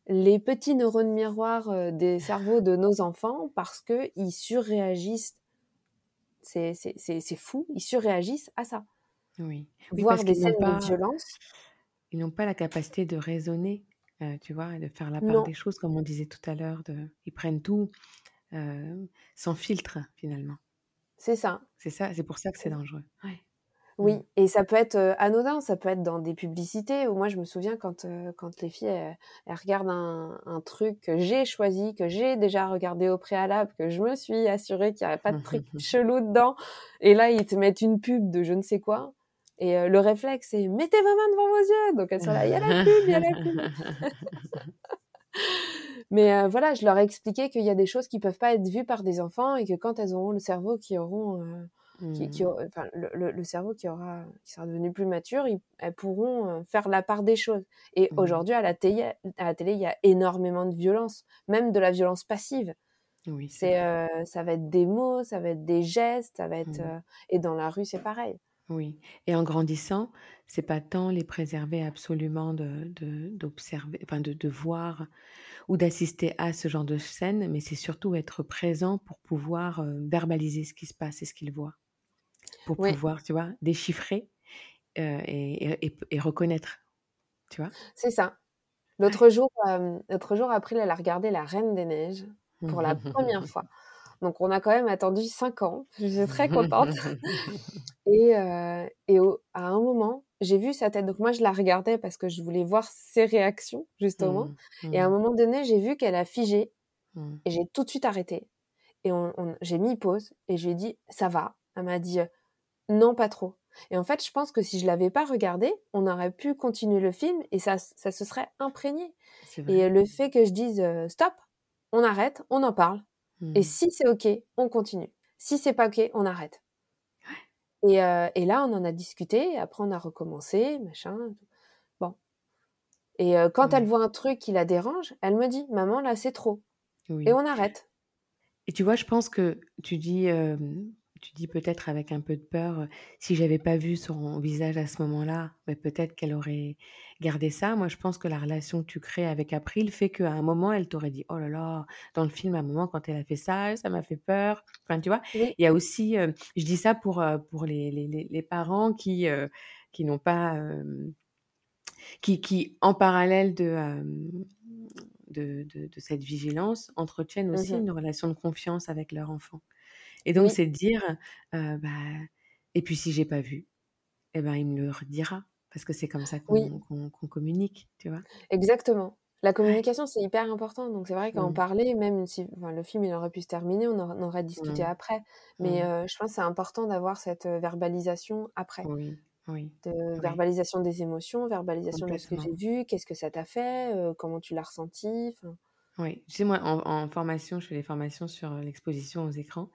les petits neurones miroirs des cerveaux de nos enfants parce qu'ils surréagissent c'est fou, ils surréagissent à ça. Oui. Voir des scènes de violence. Ils n'ont pas la capacité de raisonner, euh, tu vois, et de faire la part des choses, comme on disait tout à l'heure. Ils prennent tout euh, sans filtre, finalement. C'est ça. C'est ça, c'est pour ça que c'est dangereux. Ouais. Oui, mmh. et ça peut être anodin, ça peut être dans des publicités. Ou moi, je me souviens quand, quand les filles elles, regardent un, un, truc que j'ai choisi, que j'ai déjà regardé au préalable, que je me suis assurée qu'il n'y avait pas de truc chelou dedans. Et là, ils te mettent une pub de je ne sais quoi. Et le réflexe, c'est mettez vos mains devant vos yeux. Donc elles sont là, il y a la pub, il y a la pub. Mais voilà, je leur ai expliqué qu'il y a des choses qui peuvent pas être vues par des enfants et que quand elles auront le cerveau qui auront qui, mmh. enfin, le, cerveau qui aura qui sera devenu plus mature, elles pourront euh, faire la part des choses. Et mmh. aujourd'hui, à la télé, à la télé, il y a énormément de violence, même de la violence passive. Oui, c'est euh, ça va être des mots, ça va être des gestes, ça va être mmh. euh, et dans la rue, c'est pareil. Oui, et en grandissant, c'est pas tant les préserver absolument de d'observer, enfin de, de voir ou d'assister à ce genre de scène, mais c'est surtout être présent pour pouvoir verbaliser ce qui se passe et ce qu'ils voient pour pouvoir, tu vois, déchiffrer et, reconnaître, tu vois? C'est ça. L'autre jour, l'autre jour, April, elle a regardé La Reine des Neiges pour la première fois. Donc, on a quand même attendu cinq ans. Je suis très contente. et, et à un moment, j'ai vu sa tête. Donc, moi, je la regardais parce que je voulais voir ses réactions, justement. Mmh, et à un mmh. moment donné, j'ai vu qu'elle a figé. Mmh. Et j'ai tout de suite arrêté. Et on, j'ai mis pause et je lui ai dit, ça va? Elle m'a dit, non, pas trop. Et en fait, je pense que si je l'avais pas regardé, on aurait pu continuer le film et ça, ça se serait imprégné. Et le fait que je dise euh, stop, on arrête, on en parle. Et mmh. si c'est ok, on continue. Si c'est pas ok, on arrête. Et, euh, et, là, on en a discuté. Après, on a recommencé, machin. Bon. Et euh, quand elle voit un truc qui la dérange, elle me dit, maman, là, c'est trop. Et on arrête. Et tu vois, je pense que tu dis tu dis peut-être avec un peu de peur, si j'avais pas vu son visage à ce moment-là, peut-être qu'elle aurait gardé ça. Moi, je pense que la relation que tu crées avec April fait qu'à un moment, elle t'aurait dit, oh là là, dans le film, à un moment, quand elle a fait ça, ça m'a fait peur. Enfin, tu vois, il y a aussi, je dis ça pour, pour les, les, les parents qui, qui n'ont pas, qui, qui, en parallèle de, de, de, cette vigilance, entretiennent aussi mmh une relation de confiance avec leur enfant. Et donc, c'est de dire, bah, et puis si j'ai pas vu, eh ben, il me le redira, parce que c'est comme ça qu'on communique, tu vois? Exactement. La communication, c'est hyper important. Donc, c'est vrai qu'en mmh. parler, même si le film il aurait pu se terminer, on, en aurait discuté mmh. après. Mais mmh. je pense que c'est important d'avoir cette verbalisation après. Oui. Oui. De verbalisation des émotions, verbalisation de ce que j'ai vu, qu'est-ce que ça t'a fait, comment tu l'as ressenti. Oui, tu sais, moi, en, en, formation, je fais des formations sur l'exposition aux écrans.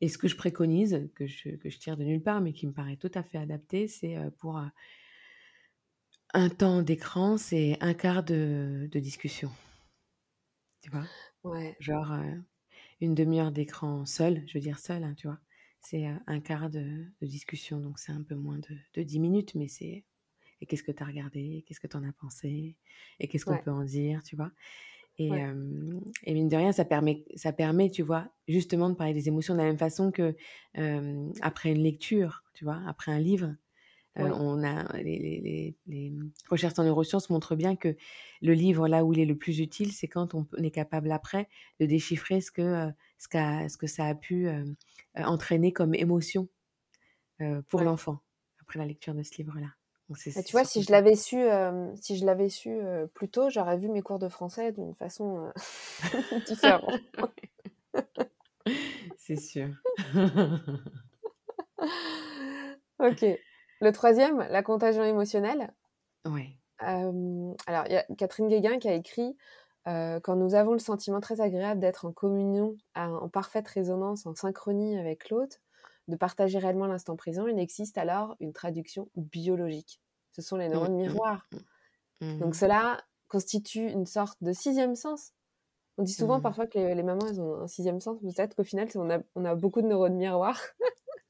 Et ce que je préconise, que je, que je tire de nulle part, mais qui me paraît tout à fait adapté, c'est pour un temps d'écran, c'est un quart de, de, discussion. Tu vois? Ouais. Genre une demi-heure d'écran seul, je veux dire seul, hein, tu vois? C'est un quart de, de discussion, donc c'est un peu moins de, de 10 minutes, mais c'est. Et qu'est-ce que tu as regardé? Qu'est-ce que tu en as pensé? Et qu'est-ce qu'on peut en dire, tu vois? Et, et, mine de rien, ça permet, ça permet, tu vois, justement de parler des émotions de la même façon que après une lecture, tu vois, après un livre. on a les, les, recherches en neurosciences montrent bien que le livre, là où il est le plus utile, c'est quand on, est capable après de déchiffrer ce que, ce, ce que ça a pu entraîner comme émotion pour l'enfant après la lecture de ce livre-là. Bah, tu vois, si je l'avais su, si je l'avais su plus tôt, j'aurais vu mes cours de français d'une façon différente. C'est sûr. ok. Le troisième, la contagion émotionnelle. Oui. alors, il y a Catherine Guéguin qui a écrit Quand nous avons le sentiment très agréable d'être en communion, en parfaite résonance, en synchronie avec l'autre, de partager réellement l'instant présent, il existe alors une traduction biologique. Ce sont les neurones mmh, mmh, miroirs. Mmh, Donc, cela constitue une sorte de sixième sens. On dit souvent parfois que les, mamans, elles ont un sixième sens. Peut-être qu'au final, on a, on a beaucoup de neurones miroirs.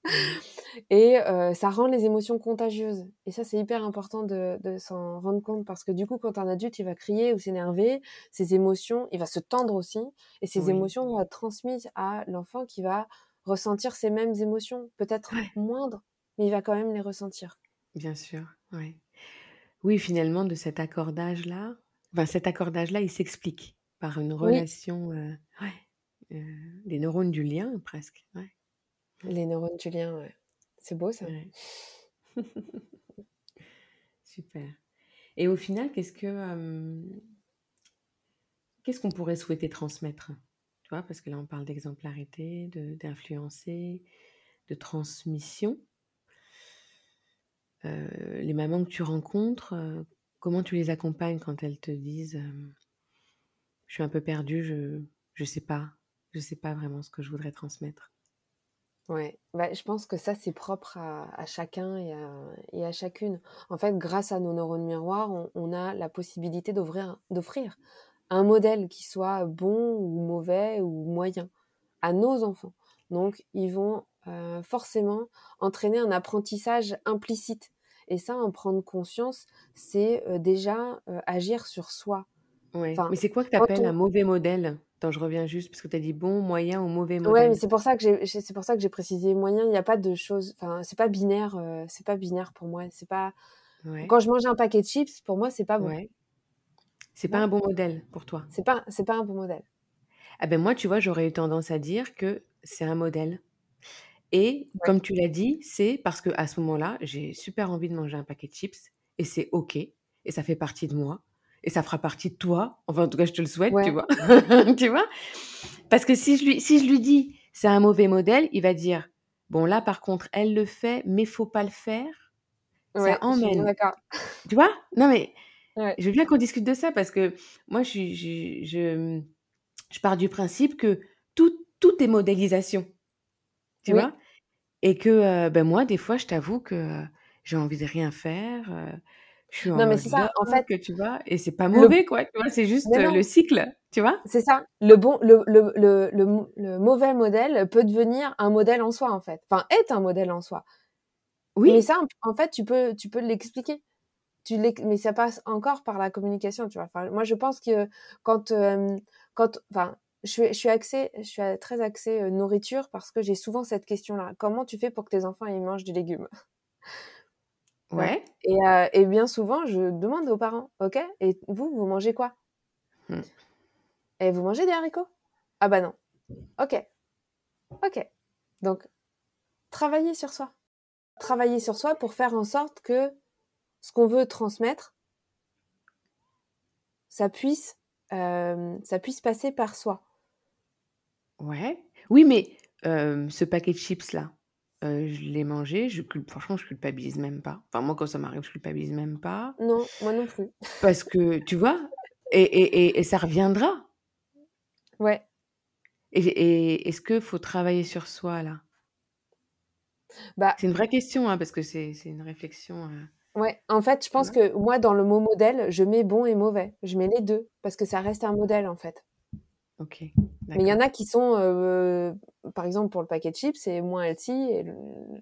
Et ça rend les émotions contagieuses. Et ça, c'est hyper important de, s'en rendre compte parce que du coup, quand un adulte, il va crier ou s'énerver, ses émotions, il va se tendre aussi. Et ses émotions vont être transmises à l'enfant qui va ressentir ces mêmes émotions. Peut-être moindres, mais il va quand même les ressentir. Bien sûr, oui. Oui, finalement, de cet accordage-là, enfin, cet accordage-là, il s'explique par une relation, des neurones du lien presque. Les neurones du lien, ouais. C'est beau ça. Super. Et au final, qu'est-ce que qu'est-ce qu'on pourrait souhaiter transmettre? Tu vois, parce que là on parle d'exemplarité, de d'influencer, de transmission. les mamans que tu rencontres, comment tu les accompagnes quand elles te disent je suis un peu perdue, je je sais pas, je sais pas vraiment ce que je voudrais transmettre. Ouais, bah, je pense que ça, c'est propre à, chacun et à, chacune. En fait, grâce à nos neurones miroirs, on, a la possibilité d'offrir un modèle qui soit bon ou mauvais ou moyen à nos enfants. Donc, ils vont euh, forcément entraîner un apprentissage implicite. Et ça, en prendre conscience, c'est euh, déjà euh, agir sur soi. Ouais. Mais c'est quoi que tu appelles un mauvais modèle? Attends, je reviens juste parce que tu as dit bon, moyen ou mauvais modèle. Ouais, mais c'est pour ça que j'ai c'est pour ça que j'ai précisé moyen, il n'y a pas de choses enfin, c'est pas binaire, c'est pas binaire pour moi, c'est pas Quand je mange un paquet de chips, pour moi, c'est pas bon. Ouais. C'est pas un bon modèle pour toi. C'est pas c'est pas un bon modèle. Ah ben moi, tu vois, j'aurais eu tendance à dire que c'est un modèle. Et comme tu l'as dit, c'est parce que à ce moment-là, j'ai super envie de manger un paquet de chips et c'est OK et ça fait partie de moi et ça fera partie de toi. Enfin, en tout cas, je te le souhaite, tu vois. tu vois? Parce que si je lui, si je lui dis c'est un mauvais modèle, il va dire bon là par contre elle le fait, mais faut pas le faire. ça emmène. D'accord. Tu vois? Non mais je veux bien qu'on discute de ça parce que moi je, je, je, je pars du principe que tout, tout est modélisation. Tu vois? Et que euh, ben moi des fois je t'avoue que j'ai envie de rien faire. Euh, non, mais c'est ça, en fait. Que tu vois, et c'est pas mauvais, quoi, tu vois, c'est juste le cycle, tu vois? C'est ça. Le bon, le, le, le, le, mauvais modèle peut devenir un modèle en soi, en fait. Enfin, est un modèle en soi. Oui. Mais ça, en fait, tu peux, tu peux l'expliquer. Tu mais ça passe encore par la communication, tu vois. Enfin, moi, je pense que quand, quand, enfin, je suis, je suis axée, je suis très axée nourriture parce que j'ai souvent cette question-là. Comment tu fais pour que tes enfants ils mangent du légume Ouais. Et, euh, et, bien souvent, je demande aux parents, ok, et vous, vous mangez quoi? Mmh. Et vous mangez des haricots? Ah bah non. Ok. Ok. Donc, travailler sur soi. Travailler sur soi pour faire en sorte que ce qu'on veut transmettre, ça puisse, euh, ça puisse passer par soi. Ouais. Oui, mais euh, ce paquet de chips là, je l'ai mangé, je franchement, je culpabilise même pas. Enfin, moi, quand ça m'arrive, je culpabilise même pas. Non, moi non plus. Parce que, tu vois? Et et et ça reviendra. Ouais. Et est-ce qu'il faut travailler sur soi, là? Bah C'est une vraie question, hein, parce que c'est une réflexion, Ouais, en fait, je pense que moi, dans le mot modèle, je mets bon et mauvais. Je mets les deux parce que ça reste un modèle, en fait. OK, Mais il y en a qui sont, par exemple, pour le paquet de chips, c'est moins healthy et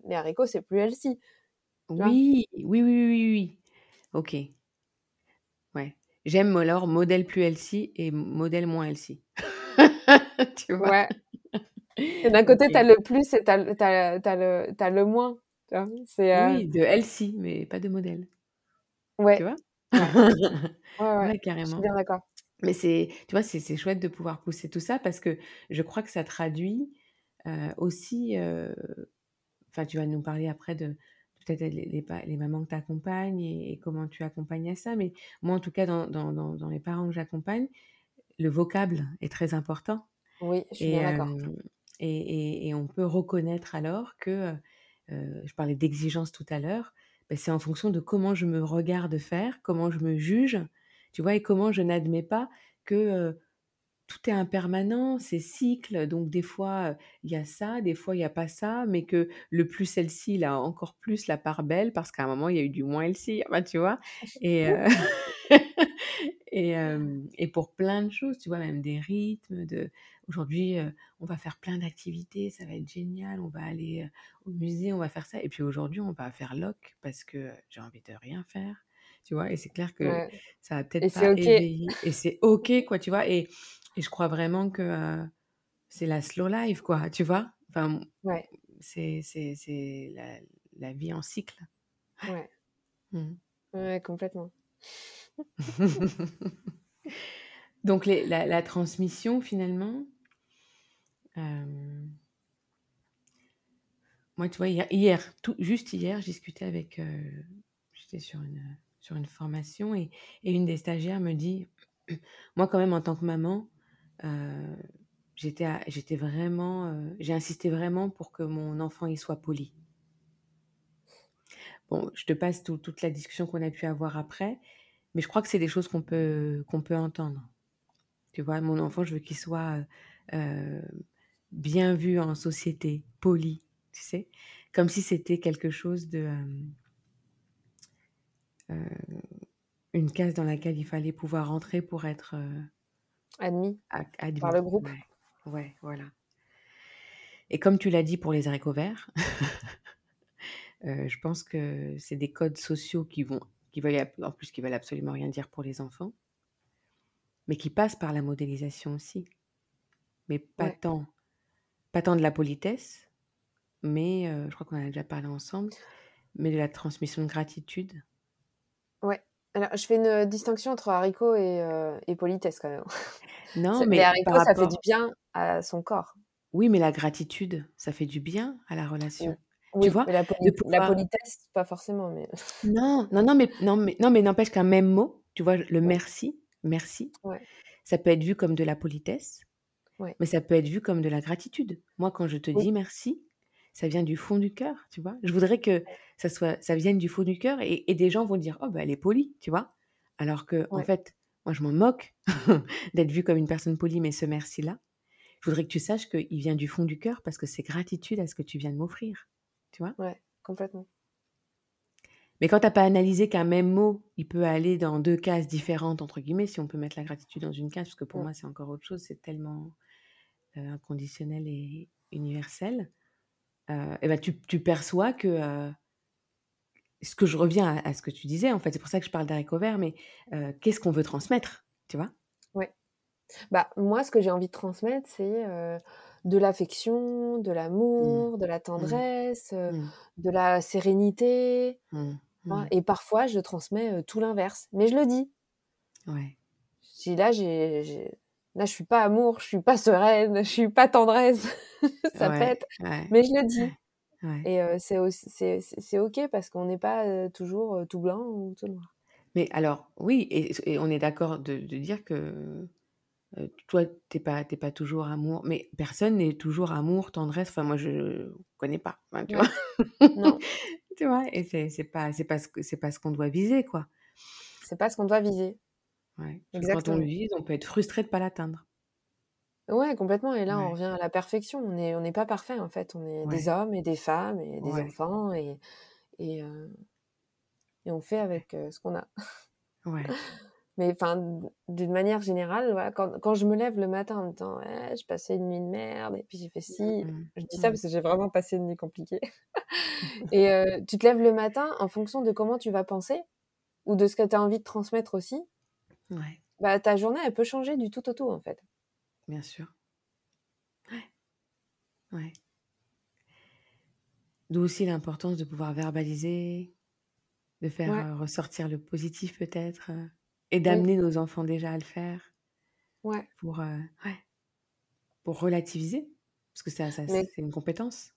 les haricots, c'est plus healthy. Oui, oui, oui, oui, oui. OK. Ouais. J'aime alors modèle plus healthy et modèle moins healthy. Tu vois? Ouais. D'un côté, tu as le plus et tu as, le, as le moins, vois? Oui, de healthy, mais pas de modèle. Ouais. Tu vois? Ouais, ouais, Ouais, je suis bien d'accord. Mais c'est, tu vois, c'est chouette de pouvoir pousser tout ça parce que je crois que ça traduit aussi. Enfin, tu vas nous parler après de peut-être les, les, mamans que tu accompagnes et, comment tu accompagnes à ça. Mais moi, en tout cas, dans, dans, dans, les parents que j'accompagne, le vocable est très important. Oui, je suis bien d'accord. Et, on peut reconnaître alors que, je parlais d'exigence tout à l'heure, ben, c'est en fonction de comment je me regarde faire, comment je me juge, tu vois, et comment je n'admets pas que tout est impermanent, c'est cycle, donc des fois il y a ça, des fois il n'y a pas ça, mais que le plus celle-ci, il a encore plus la part belle parce qu'à un moment il y a eu du moins elle-ci, tu vois. Et, et, et, pour plein de choses, tu vois, même des rythmes, de aujourd'hui on va faire plein d'activités, ça va être génial, on va aller au musée, on va faire ça, et puis aujourd'hui on va faire loc parce que j'ai envie de rien faire. Tu vois, et c'est clair que ça va peut-être pas éveiller. Et c'est OK, quoi, tu vois? Et, et je crois vraiment que c'est la slow life, quoi, tu vois? Enfin, ouais. c'est, c'est, la, la, vie en cycle. Ouais. Mmh. Ouais, complètement. Donc, la, transmission, finalement. Moi, tu vois, hier, juste hier, discuté avec. J'étais sur une, formation et, une des stagiaires me dit Moi, quand même, en tant que maman, euh, j'étais, vraiment, euh, j'ai insisté vraiment pour que mon enfant y soit poli. Bon, je te passe toute la discussion qu'on a pu avoir après, mais je crois que c'est des choses qu'on peut, qu'on peut entendre. Tu vois, mon enfant, je veux qu'il soit euh, bien vu en société, poli, tu sais, comme si c'était quelque chose de une case dans laquelle il fallait pouvoir rentrer pour être Admis, par le groupe. Ouais, voilà. Et comme tu l'as dit pour les haricots verts, euh, je pense que c'est des codes sociaux qui vont, qui veulent, en plus, qui veulent absolument rien dire pour les enfants, mais qui passent par la modélisation aussi. Mais pas tant, pas tant de la politesse, mais euh, je crois qu'on en a déjà parlé ensemble, mais de la transmission de gratitude. Ouais. Alors, je fais une distinction entre haricot et, euh, et politesse quand même. Non, mais les haricots, ça fait du bien à son corps. Oui, mais la gratitude, ça fait du bien à la relation. Tu vois la, politesse, pas forcément. Mais... Non, non, non, mais non, mais non, mais n'empêche qu'un même mot, tu vois, le merci, merci, ça peut être vu comme de la politesse, mais ça peut être vu comme de la gratitude. Moi, quand je te dis merci, ça vient du fond du cœur, tu vois. Je voudrais que ça soit, ça vienne du fond du cœur et, des gens vont dire, oh bah elle est polie, tu vois. Alors que en fait, moi, je m'en moque d'être vue comme une personne polie, mais ce merci-là, je voudrais que tu saches qu'il vient du fond du cœur parce que c'est gratitude à ce que tu viens de m'offrir. Tu vois Ouais, complètement. Mais quand tu n'as pas analysé qu'un même mot, il peut aller dans deux cases différentes, entre guillemets, si on peut mettre la gratitude dans une case, parce que pour moi, c'est encore autre chose, c'est tellement euh, inconditionnel et universel, euh, et ben tu, tu, perçois que euh, ce que je reviens à, ce que tu disais, en fait, c'est pour ça que je parle d'haricots verts, mais qu'est-ce qu'on veut transmettre, tu vois? Ouais. Bah, moi, ce que j'ai envie de transmettre, c'est de l'affection, de mmh. l'amour, de la mmh. tendresse, mmh. de la sérénité. Et parfois, je transmets tout l'inverse. Mais je le dis. Ouais. là, j'ai, là, je suis pas amour, je suis pas sereine, je suis pas tendresse. ça pète. Mais je le dis. Et c'est OK parce qu'on n'est pas toujours tout blanc ou tout noir. Mais alors, oui, et, on est d'accord de, dire que toi, tu n'es pas, pas toujours amour, mais personne n'est toujours amour, tendresse. Enfin, moi, je ne connais pas, tu vois. Non. tu vois, et c'est pas, pas, ce, pas ce qu'on doit viser, quoi. C'est pas ce qu'on doit viser. Ouais. Quand on le vise, on peut être frustré de ne pas l'atteindre. Ouais, complètement. Et là, on revient à la perfection. On n'est on pas parfait, en fait. On est des hommes et des femmes et des enfants et, et, et on fait avec ce qu'on a. Ouais. Mais enfin, d'une manière générale, voilà, quand, quand, je me lève le matin en me disant ouais, je passais une nuit de merde et puis j'ai fait ci, mmh, je dis ça mmh. parce que j'ai vraiment passé une nuit compliquée. et tu te lèves le matin en fonction de comment tu vas penser ou de ce que tu as envie de transmettre aussi. Ouais. Bah, ta journée, elle peut changer du tout au tout en fait. Bien sûr. Ouais. Ouais. D'où aussi l'importance de pouvoir verbaliser, de faire euh, ressortir le positif peut-être, euh, et d'amener nos enfants déjà à le faire. Ouais. Pour, euh, ouais. pour relativiser, parce que ça, ça c'est une compétence.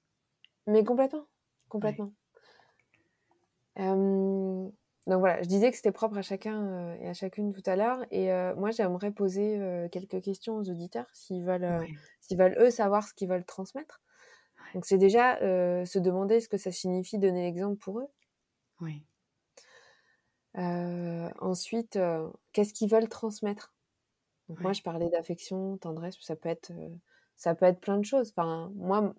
Mais complètement, complètement. Donc voilà, je disais que c'était propre à chacun euh, et à chacune tout à l'heure. Et euh, moi, j'aimerais poser euh, quelques questions aux auditeurs s'ils veulent, veulent eux savoir ce qu'ils veulent transmettre. Donc c'est déjà se demander ce que ça signifie donner l'exemple pour eux. Oui. Ensuite, qu'est-ce qu'ils veulent transmettre? Donc moi, je parlais d'affection, tendresse, ça peut être, ça peut être plein de choses. Enfin, moi,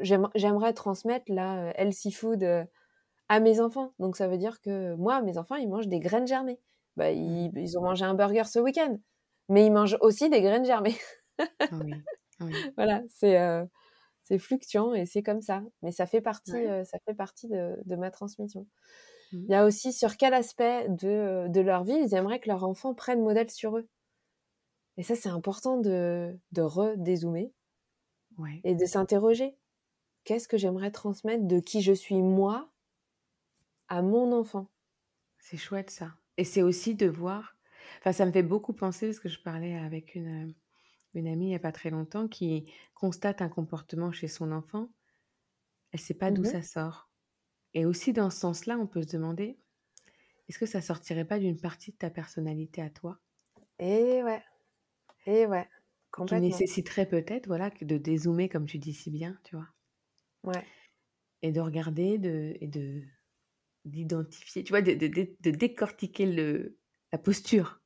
j'aimerais transmettre la healthy food à mes enfants. Donc ça veut dire que moi, mes enfants, ils mangent des graines germées. Bah, ils, ils ont mangé un burger ce week-end, mais ils mangent aussi des graines germées. Ah ah voilà, c'est c'est fluctuant et c'est comme ça. Mais ça fait partie, ça fait partie de, de ma transmission. Mmh. Il y a aussi sur quel aspect de, de, leur vie ils aimeraient que leur enfant prenne modèle sur eux. Et ça, c'est important de, de redézoomer et de s'interroger. Qu'est-ce que j'aimerais transmettre de qui je suis moi à mon enfant? C'est chouette ça. Et c'est aussi de voir. Enfin, ça me fait beaucoup penser parce que je parlais avec une, une amie il n'y a pas très longtemps qui constate un comportement chez son enfant. Elle ne sait pas d'où mmh ça sort. Et aussi dans ce sens-là, on peut se demander est-ce que ça sortirait pas d'une partie de ta personnalité à toi? Et ouais. Et ouais. Qui nécessiterait peut-être voilà, de dézoomer, comme tu dis si bien, tu vois? Ouais. Et de regarder de, et de d'identifier, tu vois, de, de, de, décortiquer le, la posture.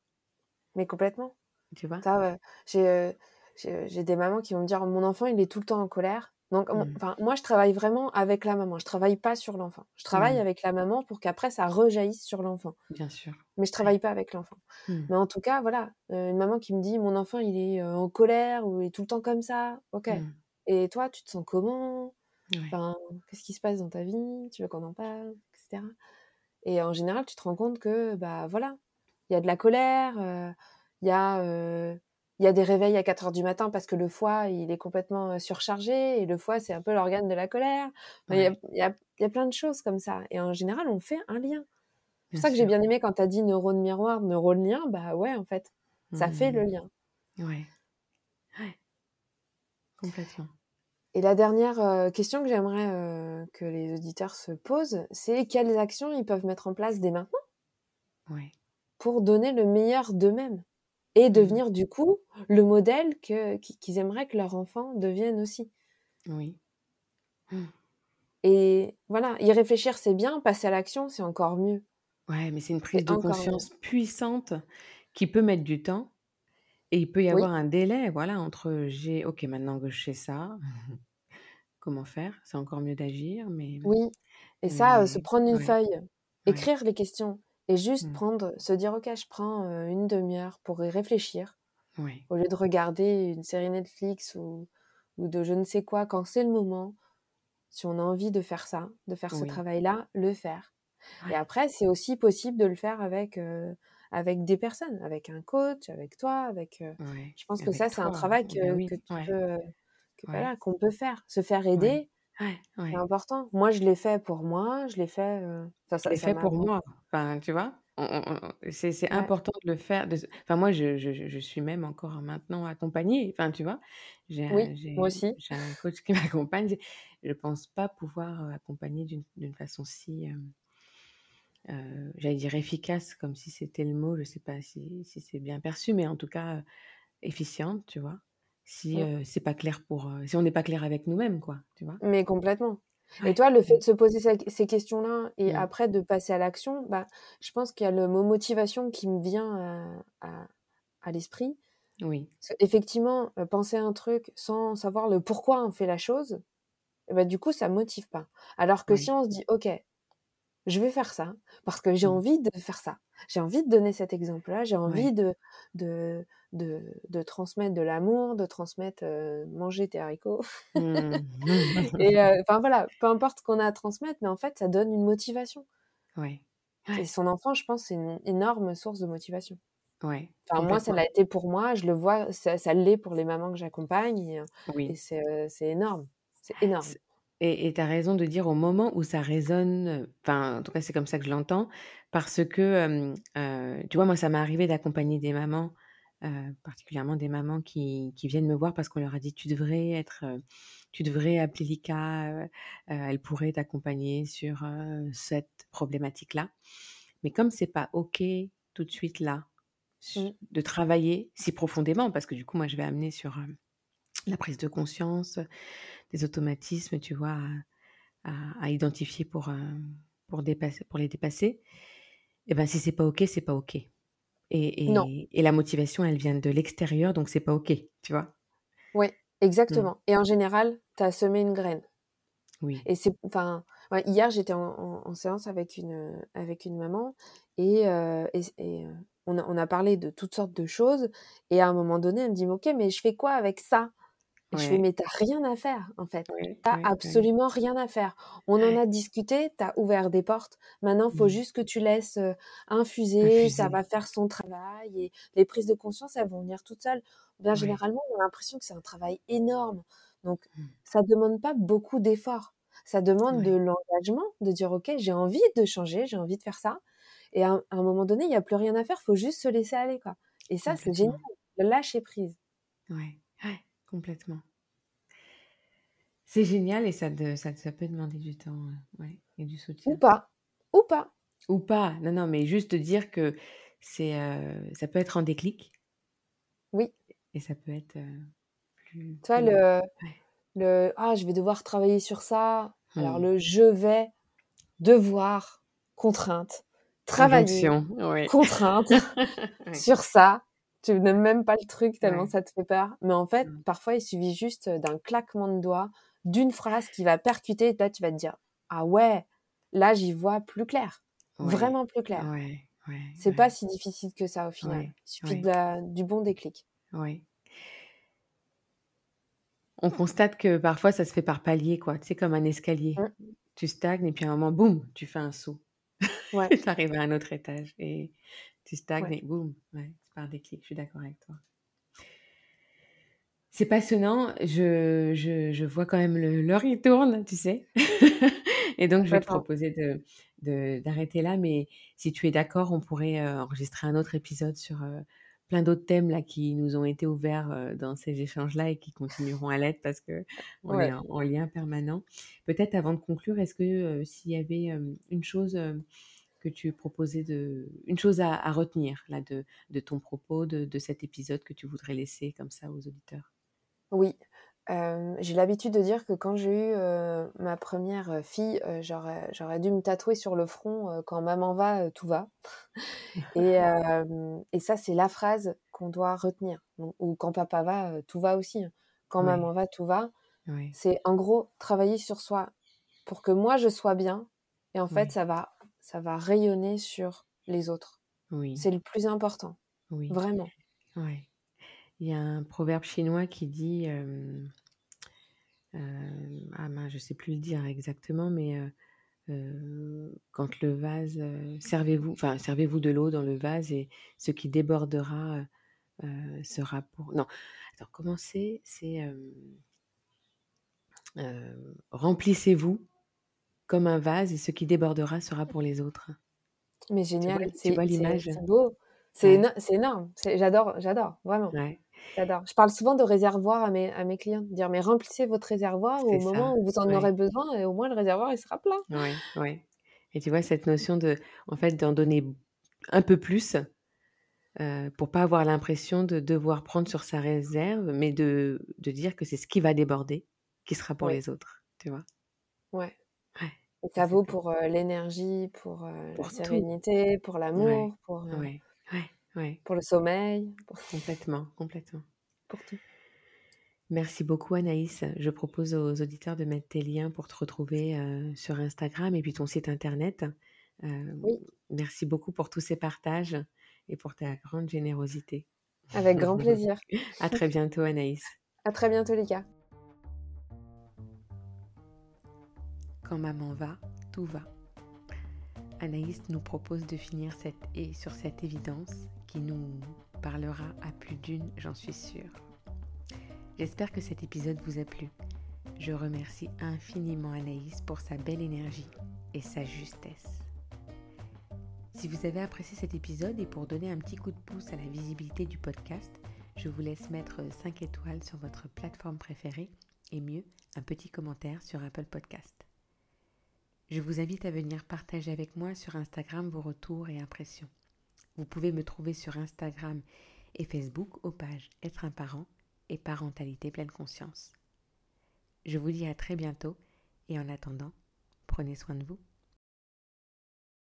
Mais complètement. Tu vois? Ça, j'ai, j'ai des mamans qui vont me dire mon enfant, il est tout le temps en colère. Donc, mmh. enfin, moi, je travaille vraiment avec la maman. Je travaille pas sur l'enfant. Je travaille mmh. avec la maman pour qu'après ça rejaillisse sur l'enfant. Bien sûr. Mais je travaille pas avec l'enfant. Mmh. Mais en tout cas, voilà, une maman qui me dit mon enfant, il est en colère ou il est tout le temps comme ça. Ok. Et toi, tu te sens comment? Enfin, qu'est-ce qui se passe dans ta vie? Tu veux qu'on en parle, etc. Et en général, tu te rends compte que, bah voilà, il y a de la colère, il y a il y a des réveils à 4 heures du matin parce que le foie, il est complètement surchargé et le foie, c'est un peu l'organe de la colère. Il y, a, y, a, y, a, plein de choses comme ça. Et en général, on fait un lien. C'est pour ça que j'ai bien aimé quand tu as dit neurone miroir, neurone lien. Bah ouais, en fait, ça fait le mmh. lien. Ouais. ouais. Complètement. Et la dernière question que j'aimerais que les auditeurs se posent, c'est quelles actions ils peuvent mettre en place dès maintenant? Ouais. pour donner le meilleur d'eux-mêmes et mmh. devenir du coup le modèle que, qu'ils aimeraient que leur enfant devienne aussi. Oui. Mmh. Et voilà, y réfléchir c'est bien, passer à l'action c'est encore mieux. Ouais, mais c'est une prise de conscience puissante qui peut mettre du temps et il peut y avoir un délai, voilà, entre j'ai, ok, maintenant que je sais ça, comment faire? C'est encore mieux d'agir, mais. Oui, et ça, se prendre une feuille, écrire les questions, et juste mmh. prendre, se dire, ok, je prends une demi-heure pour y réfléchir. Au lieu de regarder une série Netflix ou, ou de je ne sais quoi, quand c'est le moment, si on a envie de faire ça, de faire ce travail-là, le faire. Et après, c'est aussi possible de le faire avec, avec des personnes, avec un coach, avec toi, avec. Je pense que ça, c'est un travail que, que qu'on peut faire, se faire aider c'est important. Moi, je l'ai fait pour moi, je l'ai fait. Euh, je l'ai fait pour moi. Enfin, tu vois, c'est important de le faire. Enfin, moi, je, je, je, suis même encore maintenant accompagnée. Enfin, tu vois, j'ai oui, moi aussi. J'ai un coach qui m'accompagne. Je pense pas pouvoir euh, accompagner d'une façon si, euh, j'allais dire efficace, comme si c'était le mot. Je sais pas si, si c'est bien perçu, mais en tout cas efficiente, tu vois si mmh. c'est pas clair pour si on n'est pas clair avec nous-mêmes quoi tu vois? Mais complètement et toi le fait de se poser ces questions-là et mmh. après de passer à l'action bah je pense qu'il y a le mot motivation qui me vient à, à, l'esprit oui effectivement penser à un truc sans savoir le pourquoi on fait la chose bah, du coup ça motive pas alors que si on se dit ok je vais faire ça parce que j'ai mmh. envie de faire ça. J'ai envie de donner cet exemple-là, j'ai envie de, de, de, de, transmettre de l'amour, de transmettre manger tes haricots. Mmh. et enfin voilà, peu importe ce qu'on a à transmettre, mais en fait, ça donne une motivation. Ouais. Et son enfant, je pense, c'est une énorme source de motivation. Ouais, enfin, moi, ça l'a été pour moi, je le vois, ça, ça l'est pour les mamans que j'accompagne, et, oui. et c'est énorme. C'est énorme. Et tu as raison de dire au moment où ça résonne, enfin, en tout cas, c'est comme ça que je l'entends, parce que, tu vois, moi, ça m'est arrivé d'accompagner des mamans, particulièrement des mamans qui, qui, viennent me voir parce qu'on leur a dit tu devrais être, tu devrais appeler l'ICA, elle pourrait t'accompagner sur cette problématique-là. Mais comme c'est pas OK tout de suite là, mmh. de travailler si profondément, parce que du coup, moi, je vais amener sur la prise de conscience, des automatismes, tu vois, à, identifier pour, pour, dépasser, pour les dépasser. Et ben si c'est pas ok, c'est pas ok. Et, et, la motivation, elle vient de l'extérieur, donc c'est pas ok, tu vois? Oui, mmh. exactement. Et en général, tu as semé une graine. Oui. Et c'est, enfin, hier j'étais en, séance avec une avec une maman et, et, on, a, on, a, parlé de toutes sortes de choses et à un moment donné, elle me dit ok, mais je fais quoi avec ça? Je fais, mais t'as rien à faire, en fait. t'as absolument rien à faire. On en a discuté, t'as ouvert des portes. Maintenant, il faut mmh. juste que tu laisses infuser, ça va faire son travail. Et les prises de conscience, elles vont venir toutes seules. Bien, généralement, on a l'impression que c'est un travail énorme. Donc, mmh. ça demande pas beaucoup d'efforts. Ça demande de l'engagement, de dire, OK, j'ai envie de changer, j'ai envie de faire ça. Et à, un moment donné, il n'y a plus rien à faire, il faut juste se laisser aller. Quoi. Et ça, c'est génial. Lâcher prise. Ouais. ouais. Complètement. C'est génial et ça, ça, peut demander du temps euh, ouais, et du soutien. Ou pas. Ou pas. Ou pas. Non, non, mais juste dire que c'est, euh, ça peut être un déclic. Oui. Et ça peut être euh, plus. Tu vois, le, le Ah, je vais devoir travailler sur ça. Alors, mmh. le je vais devoir, contrainte, travailler, contrainte sur ça tu n'aimes même pas le truc tellement ça te fait peur. Mais en fait, mmh. parfois, il suffit juste d'un claquement de doigts, d'une phrase qui va percuter, et là, tu vas te dire Ah ouais, là, j'y vois plus clair. Vraiment plus clair. Ouais, c'est pas si difficile que ça au final. Il suffit de du bon déclic. Oui. On constate que parfois, ça se fait par palier, quoi. Tu sais, comme un escalier. Mmh. Tu stagnes et puis à un moment, boum, tu fais un saut. Tu arrives à un autre étage et tu stagnes et boum. Ouais des clics, je suis d'accord avec toi. C'est passionnant, je, je, vois quand même l'heure il tourne, tu sais. et donc je vais te proposer de, d'arrêter là, mais si tu es d'accord, on pourrait euh, enregistrer un autre épisode sur euh, plein d'autres thèmes là qui nous ont été ouverts euh, dans ces échanges-là et qui continueront à l'être parce que on est en, lien permanent. Peut-être avant de conclure, est-ce que s'il y avait une chose que tu proposais de une chose à, retenir là de, de ton propos de, de, cet épisode que tu voudrais laisser comme ça aux auditeurs? Oui, j'ai l'habitude de dire que quand j'ai eu ma première fille, j'aurais, j'aurais dû me tatouer sur le front quand maman va, tout va. et, et, ça, c'est la phrase qu'on doit retenir. ou quand papa va, tout va aussi. Hein. Quand maman va, tout va. C'est en gros travailler sur soi pour que moi je sois bien. Et en fait, ça va ça va rayonner sur les autres. Oui. C'est le plus important. Oui. Vraiment. Ouais. Il y a un proverbe chinois qui dit, euh, euh, ah je ne sais plus le dire exactement, mais euh, quand le vase, servez-vous, enfin servez-vous de l'eau dans le vase et ce qui débordera sera pour. Non, attends, comment c'est? C'est remplissez-vous comme un vase et ce qui débordera sera pour les autres. Mais génial, c'est l'image C'est beau, c'est énorme. J'adore, j'adore, vraiment. J'adore. Je parle souvent de réservoir à mes, à mes clients, dire mais remplissez votre réservoir au moment où vous en aurez besoin et au moins le réservoir il sera plein. Oui, oui. Et tu vois cette notion de, en fait, d'en donner un peu plus euh, pour pas avoir l'impression de devoir prendre sur sa réserve, mais de, de dire que c'est ce qui va déborder qui sera pour les autres, tu vois? Ouais, ça vaut pour l'énergie, pour, la sérénité, pour l'amour, pour, pour le sommeil. Complètement, complètement. Pour tout. Merci beaucoup Anaïs. Je propose aux auditeurs de mettre tes liens pour te retrouver sur Instagram et puis ton site internet. oui. Merci beaucoup pour tous ces partages et pour ta grande générosité. Avec grand plaisir. à très bientôt Anaïs. À très bientôt Lika. Quand maman va, tout va. Anaïs nous propose de finir cette et sur cette évidence qui nous parlera à plus d'une, j'en suis sûre. J'espère que cet épisode vous a plu. Je remercie infiniment Anaïs pour sa belle énergie et sa justesse. Si vous avez apprécié cet épisode et pour donner un petit coup de pouce à la visibilité du podcast, je vous laisse mettre 5 étoiles sur votre plateforme préférée et mieux, un petit commentaire sur Apple Podcast. Je vous invite à venir partager avec moi sur Instagram vos retours et impressions. Vous pouvez me trouver sur Instagram et Facebook aux pages Être un parent et parentalité pleine conscience. Je vous dis à très bientôt et en attendant, prenez soin de vous.